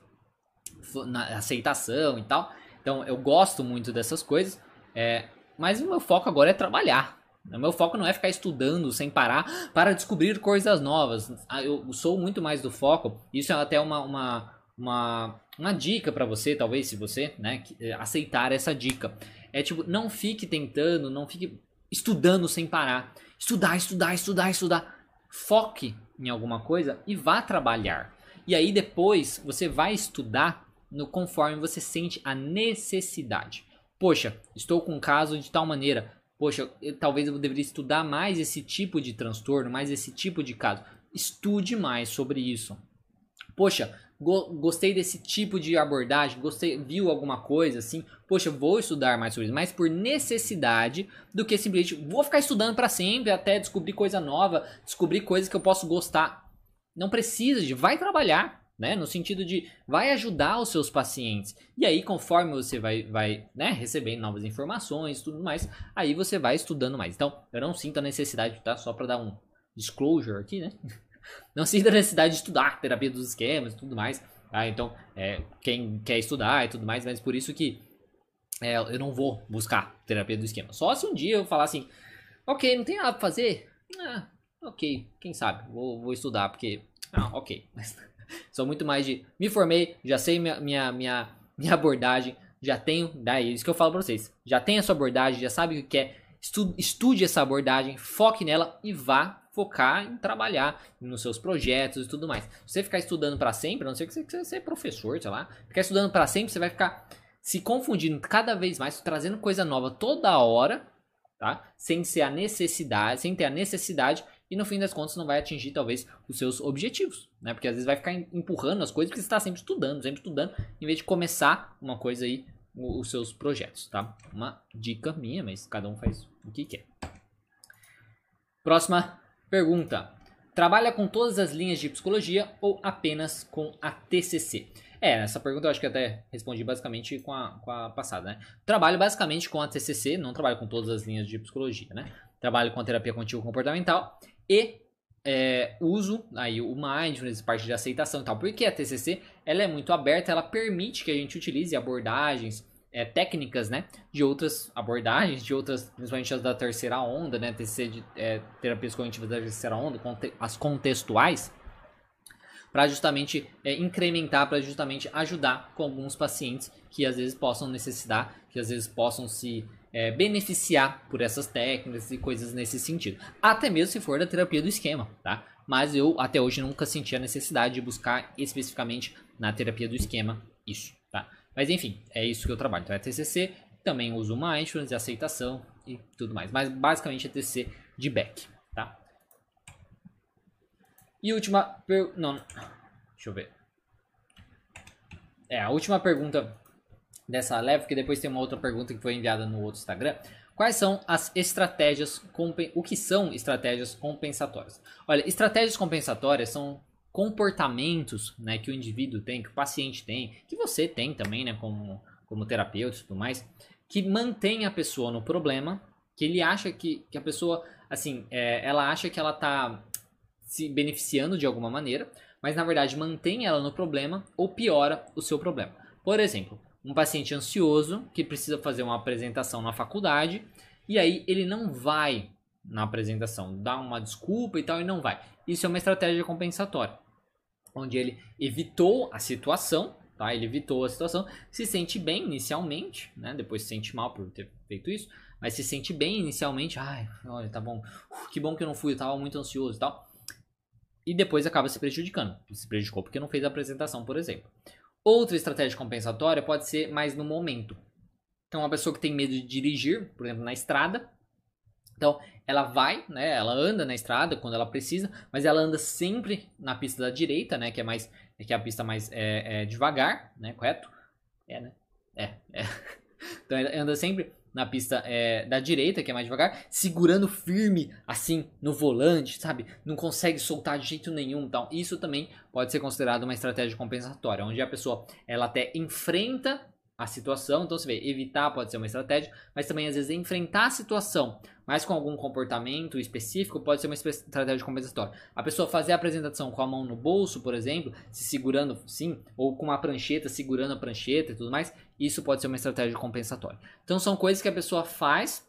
na aceitação e tal. Então eu gosto muito dessas coisas, é, mas o meu foco agora é trabalhar. O meu foco não é ficar estudando sem parar para descobrir coisas novas. Ah, eu sou muito mais do foco. Isso é até uma, uma, uma, uma dica para você, talvez, se você né, eh, aceitar essa dica. É tipo, não fique tentando, não fique estudando sem parar. Estudar, estudar, estudar, estudar. Foque em alguma coisa e vá trabalhar. E aí depois você vai estudar no conforme você sente a necessidade. Poxa, estou com um caso de tal maneira. Poxa, eu, talvez eu deveria estudar mais esse tipo de transtorno, mais esse tipo de caso. Estude mais sobre isso. Poxa, go gostei desse tipo de abordagem, gostei, viu alguma coisa assim, poxa, vou estudar mais sobre isso, mas por necessidade do que simplesmente vou ficar estudando para sempre até descobrir coisa nova, descobrir coisas que eu posso gostar. Não precisa de, vai trabalhar, né? No sentido de vai ajudar os seus pacientes. E aí, conforme você vai, vai né, recebendo novas informações tudo mais, aí você vai estudando mais. Então, eu não sinto a necessidade, tá? Só para dar um disclosure aqui, né? *laughs* Não sinto a necessidade de estudar terapia dos esquemas e tudo mais. Tá? Então, é, quem quer estudar e tudo mais, mas por isso que é, eu não vou buscar terapia do esquema. Só se um dia eu falar assim, ok, não tem nada pra fazer. Ah, ok, quem sabe, vou, vou estudar, porque. Ah, ok. Mas *laughs* Sou muito mais de. Me formei, já sei minha, minha, minha, minha abordagem, já tenho. Daí, isso que eu falo pra vocês. Já tem a sua abordagem, já sabe o que é. Estude, estude essa abordagem, foque nela e vá focar em trabalhar nos seus projetos e tudo mais. Você ficar estudando para sempre, a não ser que você seja professor, sei lá, ficar estudando para sempre, você vai ficar se confundindo cada vez mais, trazendo coisa nova toda hora, tá? Sem ser a necessidade, sem ter a necessidade e no fim das contas não vai atingir talvez os seus objetivos, né? Porque às vezes vai ficar empurrando as coisas porque você está sempre estudando, sempre estudando, em vez de começar uma coisa aí, os seus projetos, tá? Uma dica minha, mas cada um faz o que quer. Próxima pergunta. Trabalha com todas as linhas de psicologia ou apenas com a TCC? É, essa pergunta eu acho que até respondi basicamente com a, com a passada, né? Trabalho basicamente com a TCC, não trabalho com todas as linhas de psicologia, né? Trabalho com a terapia contínua comportamental e é, uso aí o mindfulness, parte de aceitação e tal. Porque a TCC ela é muito aberta, ela permite que a gente utilize abordagens, é, técnicas, né, de outras abordagens, de outras, principalmente as da terceira onda, né, TCC de é, terapias cognitivas da terceira onda, as contextuais, para justamente é, incrementar, para justamente ajudar com alguns pacientes que às vezes possam necessitar, que às vezes possam se é, beneficiar por essas técnicas e coisas nesse sentido. Até mesmo se for da terapia do esquema, tá? Mas eu até hoje nunca senti a necessidade de buscar especificamente na terapia do esquema isso? Mas enfim, é isso que eu trabalho. Então é TCC, também uso mindfulness aceitação e tudo mais. Mas basicamente é TCC de back, tá? E última não, deixa eu ver. É, a última pergunta dessa leve, porque depois tem uma outra pergunta que foi enviada no outro Instagram. Quais são as estratégias, o que são estratégias compensatórias? Olha, estratégias compensatórias são comportamentos né, que o indivíduo tem, que o paciente tem, que você tem também, né, como, como terapeuta e tudo mais, que mantém a pessoa no problema, que ele acha que, que a pessoa, assim, é, ela acha que ela está se beneficiando de alguma maneira, mas na verdade mantém ela no problema ou piora o seu problema. Por exemplo, um paciente ansioso que precisa fazer uma apresentação na faculdade e aí ele não vai na apresentação, dá uma desculpa e tal e não vai. Isso é uma estratégia compensatória, onde ele evitou a situação, tá? Ele evitou a situação, se sente bem inicialmente, né? Depois se sente mal por ter feito isso, mas se sente bem inicialmente, ai, olha, tá bom, que bom que eu não fui, eu tava muito ansioso e tal. E depois acaba se prejudicando. Se prejudicou porque não fez a apresentação, por exemplo. Outra estratégia compensatória pode ser mais no momento. Então, uma pessoa que tem medo de dirigir, por exemplo, na estrada, então ela vai, né? Ela anda na estrada quando ela precisa, mas ela anda sempre na pista da direita, né? Que é mais, que é a pista mais é, é, devagar, né? Correto? É, né? É, é. *laughs* Então ela anda sempre na pista é, da direita, que é mais devagar, segurando firme assim no volante, sabe? Não consegue soltar de jeito nenhum, então isso também pode ser considerado uma estratégia compensatória, onde a pessoa ela até enfrenta a situação, então você vê, evitar pode ser uma estratégia, mas também às vezes enfrentar a situação, mas com algum comportamento específico, pode ser uma estratégia compensatória. A pessoa fazer a apresentação com a mão no bolso, por exemplo, se segurando sim, ou com uma prancheta segurando a prancheta e tudo mais, isso pode ser uma estratégia compensatória. Então são coisas que a pessoa faz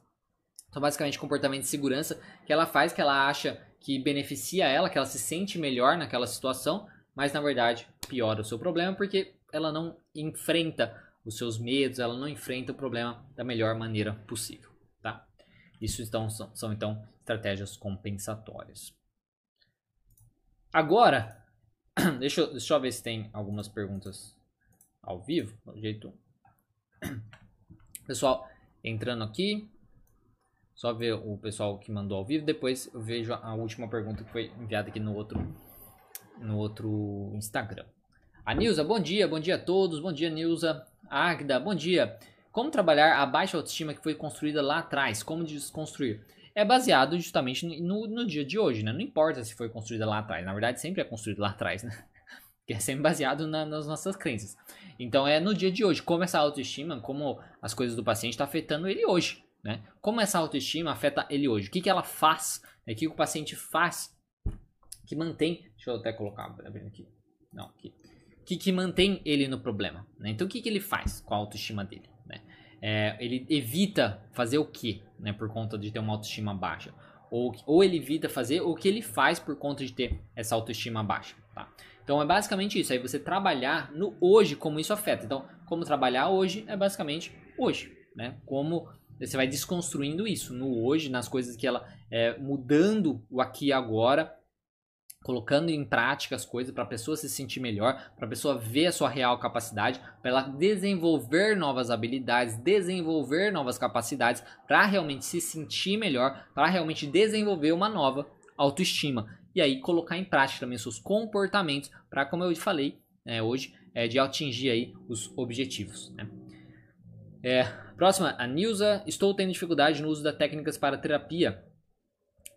Então, basicamente, comportamento de segurança que ela faz, que ela acha que beneficia ela, que ela se sente melhor naquela situação, mas na verdade piora o seu problema porque ela não enfrenta os seus medos, ela não enfrenta o problema da melhor maneira possível, tá? Isso então, são, são então estratégias compensatórias. Agora, *clears throat* deixa eu, deixa eu ver se tem algumas perguntas ao vivo, do jeito. *clears throat* Pessoal, entrando aqui, só ver o pessoal que mandou ao vivo, depois eu vejo a última pergunta que foi enviada aqui no outro no outro Instagram. A Nilza, bom dia, bom dia a todos, bom dia Nilza. Agda, bom dia. Como trabalhar a baixa autoestima que foi construída lá atrás? Como desconstruir? É baseado justamente no, no dia de hoje, né? Não importa se foi construída lá atrás. Na verdade, sempre é construído lá atrás, né? *laughs* Que é sempre baseado na, nas nossas crenças. Então, é no dia de hoje. Como essa autoestima, como as coisas do paciente estão tá afetando ele hoje, né? Como essa autoestima afeta ele hoje? O que, que ela faz? Né? O que o paciente faz que mantém... Deixa eu até colocar aqui. Não, aqui que, que mantém ele no problema. Né? Então, o que, que ele faz com a autoestima dele? Né? É, ele evita fazer o que né, por conta de ter uma autoestima baixa? Ou, ou ele evita fazer o que ele faz por conta de ter essa autoestima baixa. Tá? Então, é basicamente isso. Aí você trabalhar no hoje, como isso afeta. Então, como trabalhar hoje é basicamente hoje. Né? Como você vai desconstruindo isso no hoje, nas coisas que ela é, mudando o aqui e agora colocando em prática as coisas para a pessoa se sentir melhor, para a pessoa ver a sua real capacidade, para ela desenvolver novas habilidades, desenvolver novas capacidades, para realmente se sentir melhor, para realmente desenvolver uma nova autoestima. E aí colocar em prática também seus comportamentos para, como eu falei né, hoje, é, de atingir aí os objetivos. Né? É, próxima, a Nilza. Estou tendo dificuldade no uso das técnicas para terapia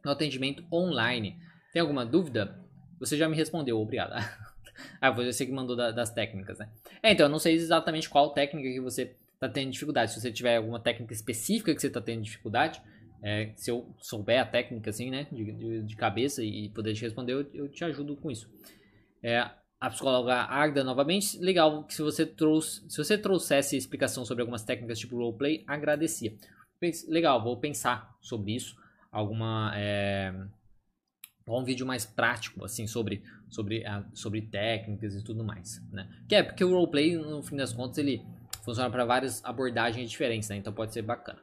no atendimento online. Tem alguma dúvida? Você já me respondeu, obrigado. *laughs* ah, você que mandou da, das técnicas, né? É, então, eu não sei exatamente qual técnica que você está tendo dificuldade. Se você tiver alguma técnica específica que você está tendo dificuldade, é, se eu souber a técnica, assim, né, de, de, de cabeça e poder te responder, eu, eu te ajudo com isso. É, a psicóloga Agda, novamente, legal que se você trouxe, se você trouxesse explicação sobre algumas técnicas tipo roleplay, agradecia. Legal, vou pensar sobre isso. Alguma. É, um vídeo mais prático, assim, sobre, sobre, a, sobre técnicas e tudo mais, né? Que é porque o roleplay, no fim das contas, ele funciona para várias abordagens diferentes, né? Então pode ser bacana.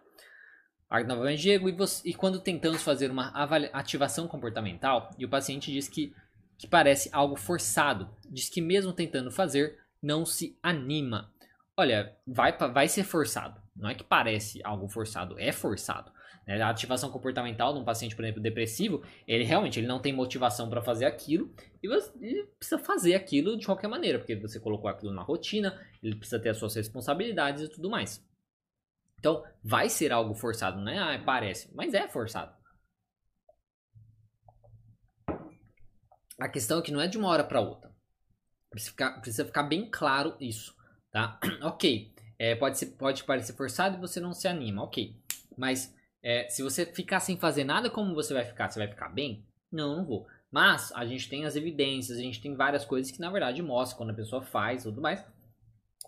Arco novamente, Diego, e, você, e quando tentamos fazer uma ativação comportamental e o paciente diz que, que parece algo forçado, diz que mesmo tentando fazer, não se anima. Olha, vai, vai ser forçado. Não é que parece algo forçado, é forçado. Né? A ativação comportamental de um paciente, por exemplo, depressivo, ele realmente ele não tem motivação para fazer aquilo e você precisa fazer aquilo de qualquer maneira, porque você colocou aquilo na rotina, ele precisa ter as suas responsabilidades e tudo mais. Então, vai ser algo forçado, não é? Ah, parece, mas é forçado. A questão é que não é de uma hora para outra. Precisa ficar, precisa ficar bem claro isso, tá? *clears throat* ok, é, pode, ser, pode parecer forçado e você não se anima, ok. Mas é, se você ficar sem fazer nada, como você vai ficar? Você vai ficar bem? Não, não vou. Mas a gente tem as evidências, a gente tem várias coisas que na verdade mostram quando a pessoa faz tudo mais,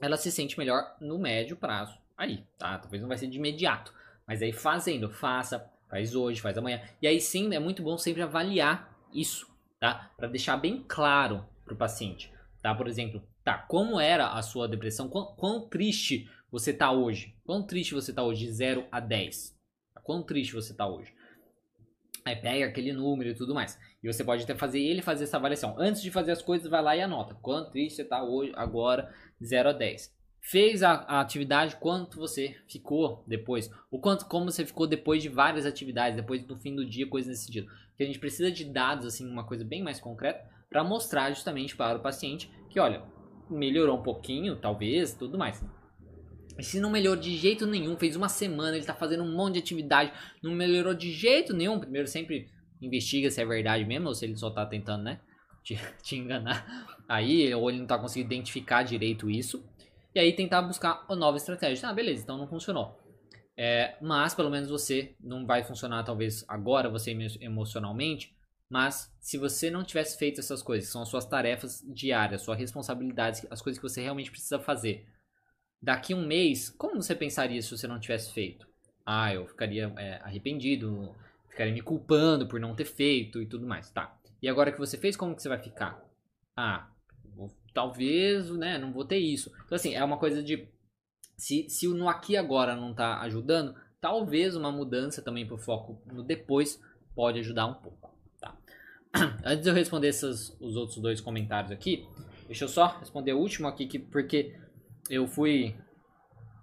ela se sente melhor no médio prazo. Aí, tá? Talvez não vai ser de imediato, mas aí fazendo, faça, faz hoje, faz amanhã. E aí sim, é muito bom sempre avaliar isso, tá? Para deixar bem claro para o paciente, tá? Por exemplo, tá, como era a sua depressão? Quão, quão triste você tá hoje? Quão triste você tá hoje de 0 a 10? Quão triste você está hoje. Aí pega aquele número e tudo mais. E você pode até fazer ele fazer essa avaliação. Antes de fazer as coisas, vai lá e anota. Quanto triste você está hoje, agora, 0 a 10. Fez a, a, atividade, quanto você ficou depois. O quanto, como você ficou depois de várias atividades, depois do fim do dia, coisa nesse sentido. Porque a gente precisa de dados, assim, uma coisa bem mais concreta, para mostrar justamente para o paciente que, olha, melhorou um pouquinho, talvez, tudo mais. Se não melhorou de jeito nenhum, fez uma semana, ele tá fazendo um monte de atividade, não melhorou de jeito nenhum, primeiro sempre investiga se é verdade mesmo ou se ele só tá tentando, né, te, *laughs* te enganar. Aí, ou ele não tá conseguindo identificar direito isso. E aí tentar buscar uma nova estratégia. Ah, beleza, então não funcionou. É, mas pelo menos você não vai funcionar talvez agora, você emocionalmente. Mas se você não tivesse feito essas coisas, são as suas tarefas diárias, suas responsabilidades, as coisas que você realmente precisa fazer, daqui um mês, como você pensaria se você não tivesse feito ah, eu ficaria é, arrependido, ficaria me culpando por não ter feito e tudo mais, tá? E agora que você fez, como que você vai ficar? Ah, vou, talvez, né, não vou ter isso. Então, assim, é uma coisa de. Se, se o no aqui agora não tá ajudando, talvez uma mudança também pro foco no depois pode ajudar um pouco, tá? *clears throat* Antes de eu responder esses, os outros dois comentários aqui, deixa eu só responder o último aqui, que, porque eu fui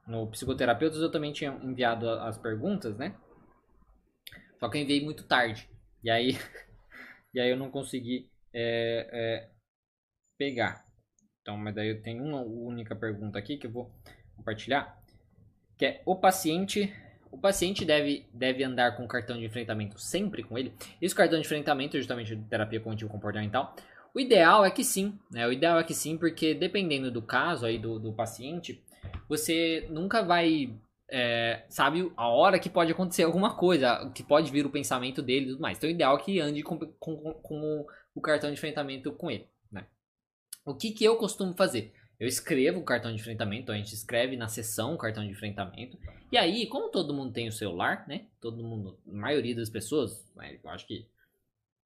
no Psicoterapeutas, eu também tinha enviado as perguntas, né? Só que eu enviei muito tarde. E aí, *laughs* e aí eu não consegui é, é, pegar. Então, mas daí eu tenho uma única pergunta aqui que eu vou compartilhar. Que é o paciente. O paciente deve, deve andar com cartão de enfrentamento sempre com ele. Esse cartão de enfrentamento é justamente de terapia cognitivo comportamental. O ideal é que sim, né? O ideal é que sim, porque dependendo do caso aí do, do paciente, você nunca vai é, sabe a hora que pode acontecer alguma coisa, que pode vir o pensamento dele e tudo mais. Então, o ideal é que ande com, com, com o cartão de enfrentamento com ele. Né? O que, que eu costumo fazer? Eu escrevo o cartão de enfrentamento, a gente escreve na sessão o cartão de enfrentamento. E aí, como todo mundo tem o celular, né? Todo mundo, a maioria das pessoas, né? eu acho que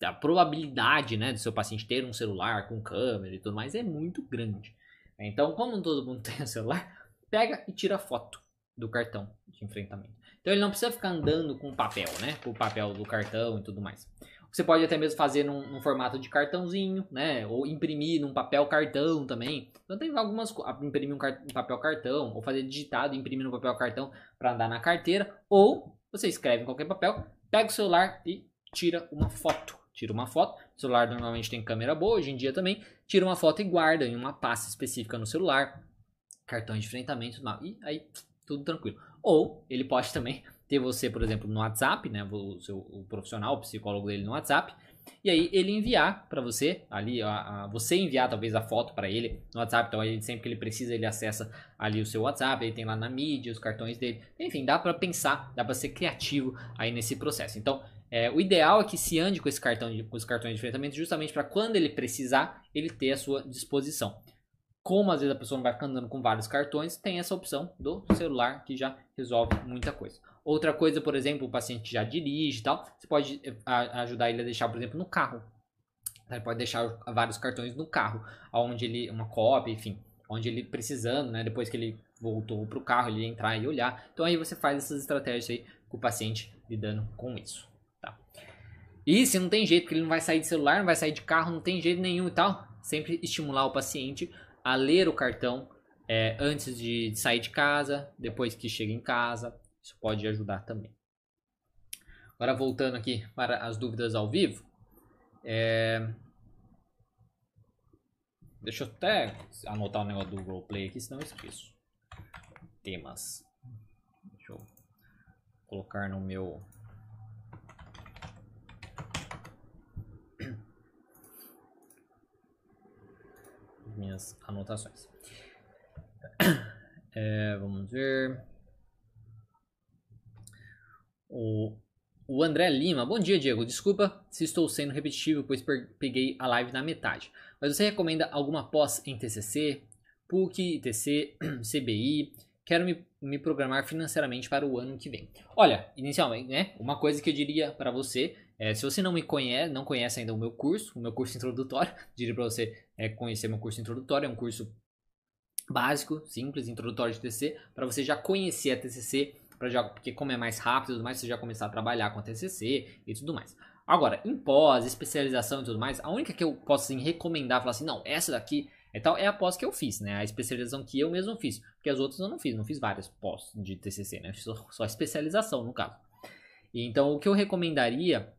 a probabilidade, né, do seu paciente ter um celular com câmera e tudo mais é muito grande. Então, como todo mundo *laughs* tem o celular, pega e tira foto do cartão de enfrentamento. Então ele não precisa ficar andando com papel, né? Com o papel do cartão e tudo mais. Você pode até mesmo fazer num, num, formato de cartãozinho, né? Ou imprimir num papel cartão também. Então tem algumas imprimir um, um papel cartão, ou fazer digitado, imprimir no papel cartão para andar na carteira, ou você escreve em qualquer papel, pega o celular e tira uma foto. Tira uma foto. O celular normalmente tem câmera boa, hoje em dia também. Tira uma foto e guarda em uma pasta específica no celular cartões de enfrentamento e aí tudo tranquilo. Ou ele pode também *laughs* ter você, por exemplo, no WhatsApp, né, o seu o profissional, o psicólogo dele no WhatsApp, e aí ele enviar para você ali, a, a, você enviar talvez a foto para ele no WhatsApp, então aí sempre que ele precisa ele acessa ali o seu WhatsApp, ele tem lá na mídia os cartões dele, enfim, dá para pensar, dá para ser criativo aí nesse processo. Então é, o ideal é que se ande com esse cartão de, com os cartões de enfrentamento justamente para quando ele precisar ele ter à sua disposição. Como às vezes a pessoa não vai ficar andando com vários cartões, tem essa opção do celular que já resolve muita coisa. Outra coisa, por exemplo, o paciente já dirige e tal, você pode eh, ajudar ele a deixar, por exemplo, no carro. Ele pode deixar vários cartões no carro, onde ele, uma cópia, enfim, onde ele precisando, né, depois que ele voltou para o carro, ele entrar e olhar. Então aí você faz essas estratégias aí com o paciente lidando com isso. E se não tem jeito, porque ele não vai sair de celular, não vai sair de carro, não tem jeito nenhum e tal, sempre estimular o paciente a ler o cartão é, antes de sair de casa, depois que chega em casa. Isso pode ajudar também. Agora voltando aqui para as dúvidas ao vivo. É... Deixa eu até anotar o negócio do roleplay aqui, senão eu esqueço. Temas. Deixa eu colocar no meu minhas anotações. É, vamos ver. O, o André Lima. Bom dia, Diego. Desculpa se estou sendo repetitivo, pois peguei a live na metade. Mas você recomenda alguma pós em TCC, PUC, ITC, CBI? *clears throat* Quero me, me programar financeiramente para o ano que vem. Olha, inicialmente, né? Uma coisa que eu diria para você é, se você não me conhece, não conhece ainda o meu curso, o meu curso introdutório, *laughs* diria para você é, conhecer meu curso introdutório, é um curso básico, simples, introdutório de TCC, para você já conhecer a TCC, para já, porque como é mais rápido e tudo mais, você já começar a trabalhar com a TCC e tudo mais. Agora, em pós, especialização e tudo mais, a única que eu posso assim, recomendar, falar assim, não, essa daqui é tal, é a pós que eu fiz, né? A especialização que eu mesmo fiz, porque as outras eu não fiz, não fiz várias pós de TCC, né? Fiz só, só especialização no caso. Então, o que eu recomendaria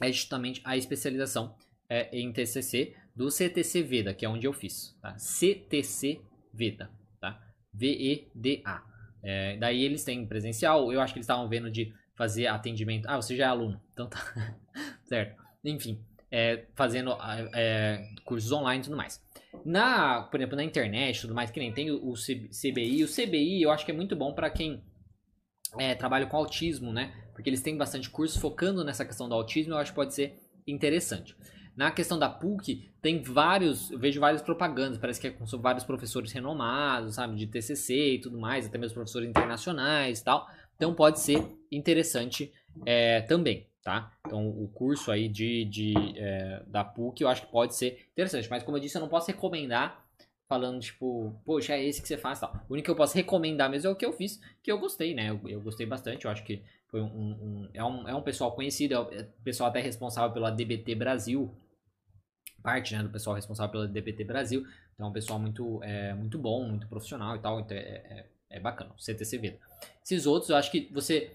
é justamente a especialização é, em TCC do CTC Veda, que é onde eu fiz. Tá? CTC Veda, tá? V-E-D-A. É, daí eles têm presencial, eu acho que eles estavam vendo de fazer atendimento. Ah, você já é aluno, então tá. *laughs* certo. Enfim, é, fazendo é, cursos online e tudo mais. Na, por exemplo, na internet tudo mais, que nem tem o, CBI. O CBI eu acho que é muito bom para quem é, trabalha com autismo, né? Porque eles têm bastante curso focando nessa questão do autismo, eu acho que pode ser interessante. Na questão da PUC, tem vários, eu vejo várias propagandas, parece que é com vários professores renomados, sabe, de TCC e tudo mais, até mesmo professores internacionais e tal. Então pode ser interessante é, também, tá? Então o curso aí de, de é, da PUC eu acho que pode ser interessante, mas como eu disse, eu não posso recomendar falando, tipo, poxa, é esse que você faz tal. O único que eu posso recomendar mesmo é o que eu fiz, que eu gostei, né? Eu, eu gostei bastante, eu acho que foi um, um, é, um, é um pessoal conhecido, é o é pessoal até responsável pela DBT Brasil, parte né, do pessoal responsável pela DBT Brasil. Então é um pessoal muito, é, muito bom, muito profissional e tal. Então é, é, é bacana, CTC Vida. Esses outros, eu acho que você.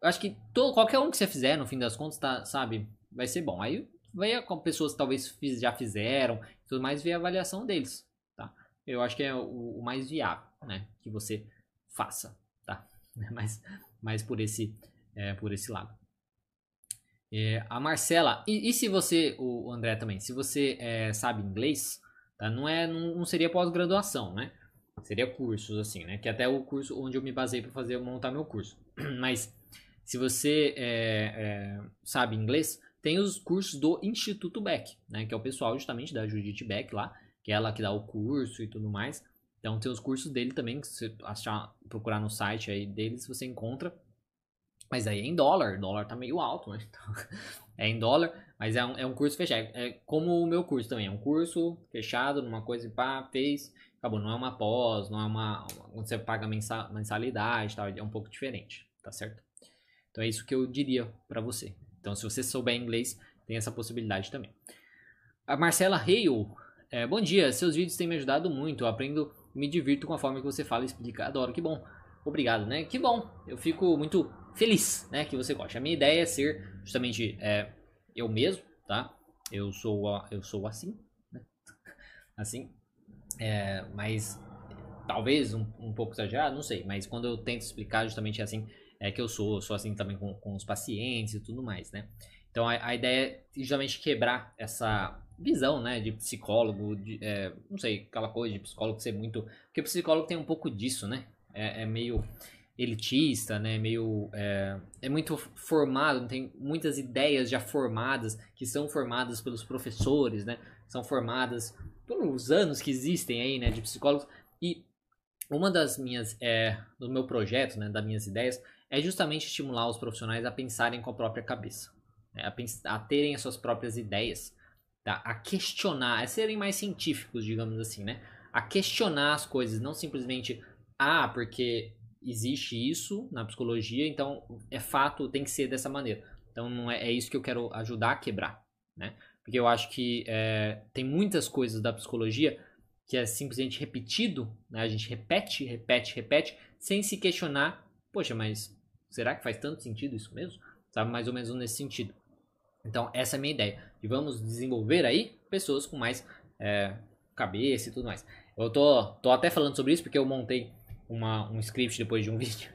Eu acho que todo, qualquer um que você fizer, no fim das contas, tá, sabe, vai ser bom. Aí vai com pessoas que talvez já fizeram, tudo mais, ver a avaliação deles, tá? Eu acho que é o, o mais viável, né? Que você faça, tá? *laughs* Mas, mais por esse, é, por esse lado. É, a Marcela, e, e, se você, o André também, se você é, sabe inglês, tá? não, é, não, não seria pós-graduação, né? Seria cursos, assim, né? Que até o curso onde eu me basei para fazer montar meu curso. *clears throat* Mas se você é, é, sabe inglês, tem os cursos do Instituto Beck, né? Que é o pessoal justamente da Judith Beck lá, que é ela que dá o curso e tudo mais. Então tem os cursos dele também, que você achar, procurar no site aí deles, você encontra. Mas aí é em dólar, o dólar tá meio alto, né? *laughs* Então, é em dólar, mas é um, é um curso fechado. É como o meu curso também, é um curso fechado numa coisa, pá, fez, acabou. Não é uma pós, não é uma. Onde você paga mensalidade tal, é um pouco diferente, tá certo? Então é isso que eu diria para você. Então, se você souber inglês, tem essa possibilidade também. A Marcela Hale, é, bom dia, seus vídeos têm me ajudado muito. Eu aprendo, me divirto com a forma que você fala e explica. Adoro, que bom. Obrigado, né? Que bom. Eu fico muito feliz, né, que você goste. A minha ideia é ser justamente é, eu mesmo, tá? Eu sou eu sou assim, né? *laughs* assim, é, mas talvez um, um, pouco exagerado, não sei. Mas quando eu tento explicar justamente assim é que eu sou, eu sou assim também com, com os pacientes e tudo mais, né? Então a, a ideia é justamente quebrar essa visão, né, de psicólogo, de, é, não sei, aquela coisa de psicólogo ser muito, porque o psicólogo tem um pouco disso, né? É, é meio elitista, né? Meio é, é, muito formado, tem muitas ideias já formadas que são formadas pelos professores, né? São formadas pelos anos que existem aí, né? De psicólogos e uma das minhas é, do meu projeto, né? Das minhas ideias é justamente estimular os profissionais a pensarem com a própria cabeça, né? a, a, terem as suas próprias ideias, tá? A questionar, a serem mais científicos, digamos assim, né? A questionar as coisas, não simplesmente ah, porque existe isso na psicologia, então é fato, tem que ser dessa maneira. Então não é, é isso que eu quero ajudar a quebrar, né? Porque eu acho que é, tem muitas coisas da psicologia que é simplesmente repetido, né? A gente repete, repete, repete, sem se questionar, poxa, mas será que faz tanto sentido isso mesmo? Sabe, mais ou menos nesse sentido. Então, essa é a minha ideia. E vamos desenvolver aí pessoas com mais é, cabeça e tudo mais. Eu tô, tô até falando sobre isso porque eu montei uma, um script depois de um *laughs* vídeo.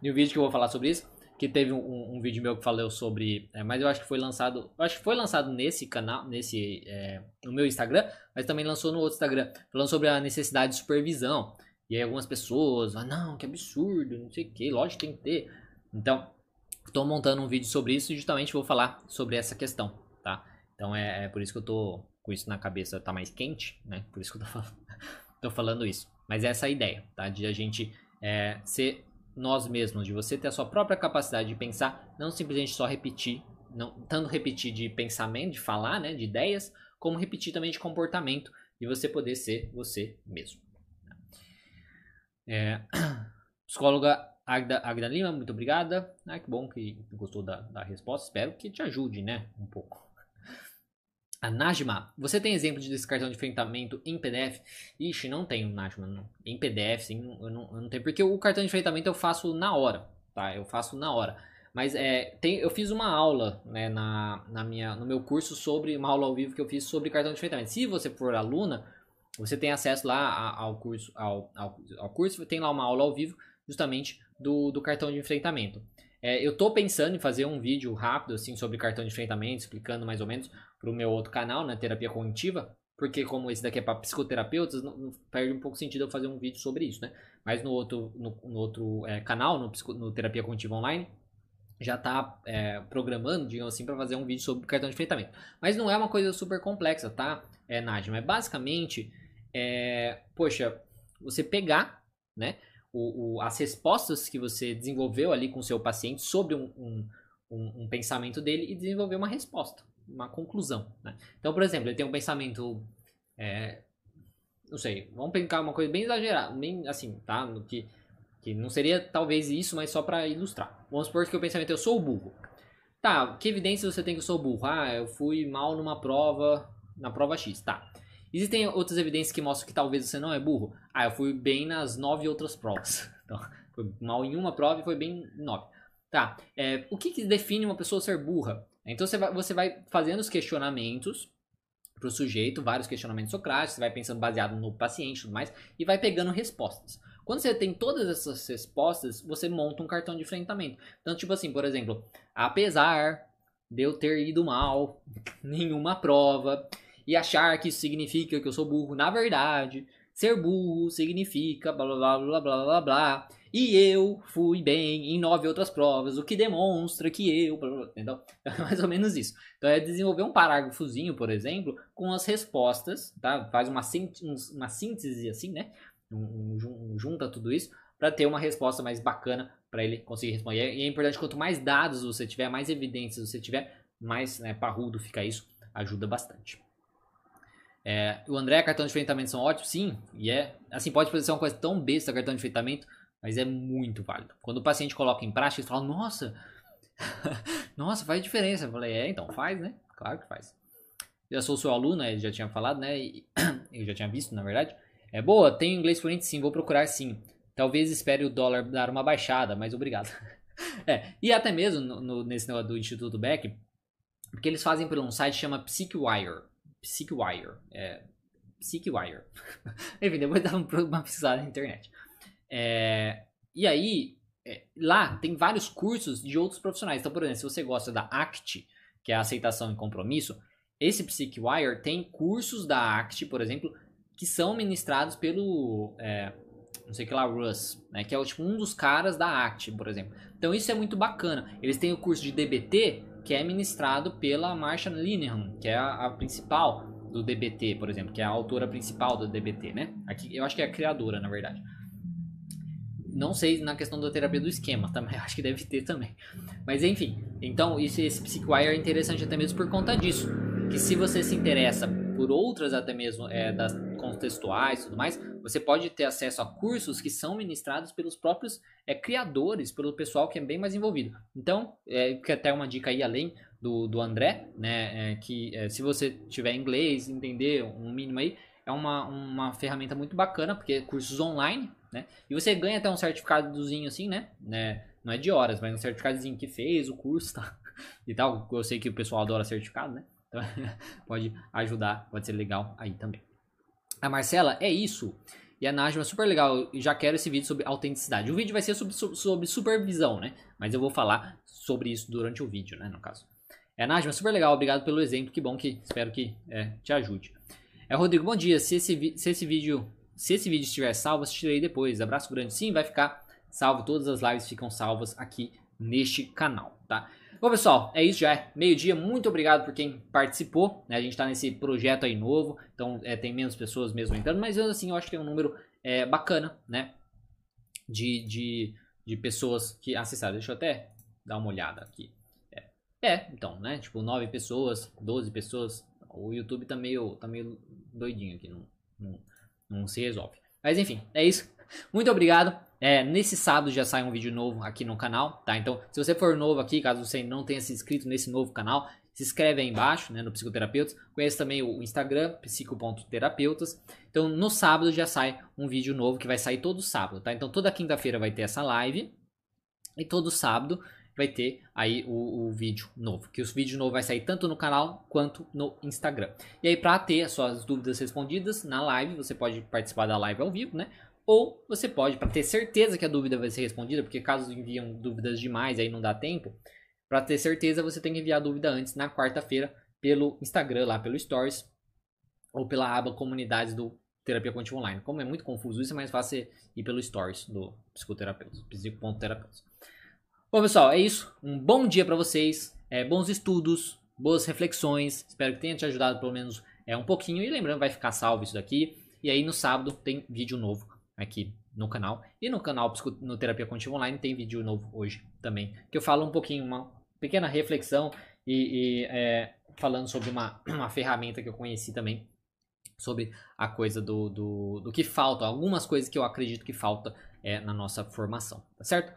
de um vídeo que eu vou falar sobre isso. Que teve um, um vídeo meu que falou sobre. É, mas eu acho que foi lançado. acho que foi lançado nesse canal, nesse. É, no meu Instagram, mas também lançou no outro Instagram. Falando sobre a necessidade de supervisão. E aí algumas pessoas, ah, não, que absurdo, não sei o que, lógico que tem que ter. Então, estou montando um vídeo sobre isso e justamente vou falar sobre essa questão? Então é, é, por isso que eu tô com isso na cabeça, tá mais quente, né? Por isso que eu tô *laughs* falando, tô falando isso. Mas essa é a ideia, tá? De a gente é, ser nós mesmos, de você ter a sua própria capacidade de pensar, não simplesmente só repetir, não tanto repetir de pensamento, de falar, né, de ideias, como repetir também de comportamento, e você poder ser você mesmo. É, *clears throat* psicóloga Agda, Agda Lima, muito obrigada. Ah, que bom que gostou da, da resposta. Espero que te ajude, né? Um pouco. A Najma, você tem exemplo de desse cartão de enfrentamento em PDF? Ixi, não tenho, Najma. Não. Em PDF, sim, eu não, eu não tenho. Porque o cartão de enfrentamento eu faço na hora, tá? Eu faço na hora. Mas é, tem, eu fiz uma aula né, na, na minha, no meu curso sobre, uma aula ao vivo que eu fiz sobre cartão de enfrentamento. Se você for aluna, você tem acesso lá ao curso, ao, ao, ao curso, tem lá uma aula ao vivo justamente do, do cartão de enfrentamento. É, eu estou pensando em fazer um vídeo rápido assim sobre cartão de enfrentamento, explicando mais ou menos para o meu outro canal, né, terapia cognitiva, porque como esse daqui é para psicoterapeutas, não, não, perde um pouco sentido eu fazer um vídeo sobre isso, né? Mas no outro, no, no outro é, canal, no, no, terapia cognitiva online, já está é, programando, digamos assim, para fazer um vídeo sobre cartão de enfrentamento. Mas não é uma coisa super complexa, tá, é, Nádia? Mas basicamente, é, poxa, você pegar, né? o, o, as respostas que você desenvolveu ali com o seu paciente sobre um, um, um, um pensamento dele e desenvolver uma resposta, uma conclusão. Né? Então, por exemplo, ele tem um pensamento. É, não sei, vamos pensar uma coisa bem exagerada, bem assim, tá? Que, que não seria talvez isso, mas só para ilustrar. Vamos supor que o pensamento é eu sou burro. Tá, que evidência você tem que eu sou burro? Ah, eu fui mal numa prova, na prova X, tá. Existem outras evidências que mostram que talvez você não é burro? Ah, eu fui bem nas nove outras provas. *laughs* Então, foi mal em uma prova e foi bem em nove. Tá, é, o que, que define uma pessoa ser burra? Então você vai, você vai fazendo os questionamentos para o sujeito, vários questionamentos socráticos, você vai pensando baseado no paciente e tudo mais, e vai pegando respostas. Quando você tem todas essas respostas, você monta um cartão de enfrentamento. Então, tipo assim, por exemplo, apesar de eu ter ido mal *laughs* nenhuma prova e achar que isso significa que eu sou burro, na verdade, ser burro significa blá blá blá blá blá blá blá. E eu fui bem em nove outras provas, o que demonstra que eu. Entendeu? É *laughs* mais ou menos isso. Então é desenvolver um parágrafozinho, por exemplo, com as respostas, tá? Faz uma, uma síntese assim, né? Um, um, junta tudo isso para ter uma resposta mais bacana para ele conseguir responder. E é importante quanto mais dados você tiver, mais evidências você tiver, mais né, parrudo fica isso, ajuda bastante. É, o André, cartão de enfrentamento são ótimos, sim, e é assim pode parecer uma coisa tão besta cartão de enfrentamento, mas é muito válido. Quando o paciente coloca em prática, ele fala: Nossa, *laughs* nossa, faz diferença. Eu falei: É, então faz, né? Claro que faz. Eu sou seu aluno, ele já tinha falado, né? *clears throat* Eu já tinha visto, na verdade. É boa, tenho inglês fluente sim, vou procurar sim. Talvez espere o dólar dar uma baixada, mas obrigado. *laughs* é, e até mesmo no, no, nesse negócio do Instituto Beck, porque eles fazem por um site chama PsychWire. PsychWire. É, PsychWire. *laughs* Enfim, depois dá uma pesquisada na internet. É, e aí, é, lá tem vários cursos de outros profissionais. Então, por exemplo, se você gosta da ACT, que é a aceitação e compromisso, esse PsychWire tem cursos da ACT, por exemplo, que são ministrados pelo, é, não sei que lá, Russ, né, que é tipo, um dos caras da ACT, por exemplo. Então isso é muito bacana. Eles têm o curso de DBT, que é ministrado pela Marsha Linehan, que é a, a principal do DBT, por exemplo, que é a autora principal do DBT, né? Aqui, eu acho que é a criadora, na verdade. Não sei na questão da terapia do esquema, também *laughs* acho que deve ter também. Mas enfim, então esse, esse PsychWire é interessante até mesmo por conta disso. Que se você se interessa por outras até mesmo é, das contextuais e tudo mais, você pode ter acesso a cursos que são ministrados pelos próprios é, criadores, pelo pessoal que é bem mais envolvido. Então, é, que até uma dica aí além do, do André, né, é, que é, se você tiver inglês, entender um mínimo aí, é uma, uma ferramenta muito bacana, porque cursos online, né? E você ganha até um certificadozinho assim, né? né? Não é de horas, mas um certificadozinho que fez o curso *laughs* tá? e tal. Eu sei que o pessoal adora certificado, né? Então *laughs* pode ajudar, pode ser legal aí também. A Marcela, é isso. E a Najma, super legal. Já quero esse vídeo sobre autenticidade. O vídeo vai ser sobre, sobre supervisão, né? Mas eu vou falar sobre isso durante o vídeo, né? No caso. É, Najma, super legal. Obrigado pelo exemplo. Que bom que espero que é, te ajude. É, Rodrigo, bom dia. Se esse, se esse vídeo se esse vídeo estiver salvo, assistirei depois. Abraço grande. Sim, vai ficar salvo. Todas as lives ficam salvas aqui neste canal, tá? Bom, pessoal, é isso já. É meio-dia. Muito obrigado por quem participou. Né? A gente está nesse projeto aí novo, então é, tem menos pessoas mesmo entrando, mas assim, eu acho que tem um número é, bacana, né? De, de, de pessoas que acessaram. Deixa eu até dar uma olhada aqui. É, é então, né? Tipo, 9 pessoas, 12 pessoas. O YouTube tá meio, tá meio doidinho aqui. Não, não, não se resolve. Mas enfim, é isso. Muito obrigado. É, nesse sábado já sai um vídeo novo aqui no canal, tá? Então, se você for novo aqui, caso você não tenha se inscrito nesse novo canal, se inscreve aí embaixo, né, no Psicoterapeutas. Conheça também o Instagram, psico.terapeutas. Então, no sábado já sai um vídeo novo que vai sair todo sábado, tá? Então, toda quinta-feira vai ter essa live e todo sábado vai ter aí o, o, vídeo novo. Que o vídeo novo vai sair tanto no canal quanto no Instagram. E aí, para ter as suas dúvidas respondidas na live, você pode participar da live ao vivo, né? Ou você pode, para ter certeza que a dúvida vai ser respondida, porque caso enviam dúvidas demais aí não dá tempo, para ter certeza você tem que enviar a dúvida antes na quarta-feira pelo Instagram, lá pelo Stories, ou pela aba Comunidades do Terapia Contínua Online. Como é muito confuso isso, é mais fácil ir pelo Stories do psicoterapeuta, psico.terapeuta. Bom, pessoal, é isso. Um bom dia para vocês, é, bons estudos, boas reflexões. Espero que tenha te ajudado pelo menos é, um pouquinho. E lembrando, vai ficar salvo isso daqui. E aí no sábado tem vídeo novo aqui no canal. E no canal no Terapia Contínua Online tem vídeo novo hoje também, que eu falo um pouquinho, uma pequena reflexão e, e é, falando sobre uma, *clears throat* uma ferramenta que eu conheci também, sobre a coisa do, do, do que falta, algumas coisas que eu acredito que falta é, na nossa formação, tá certo?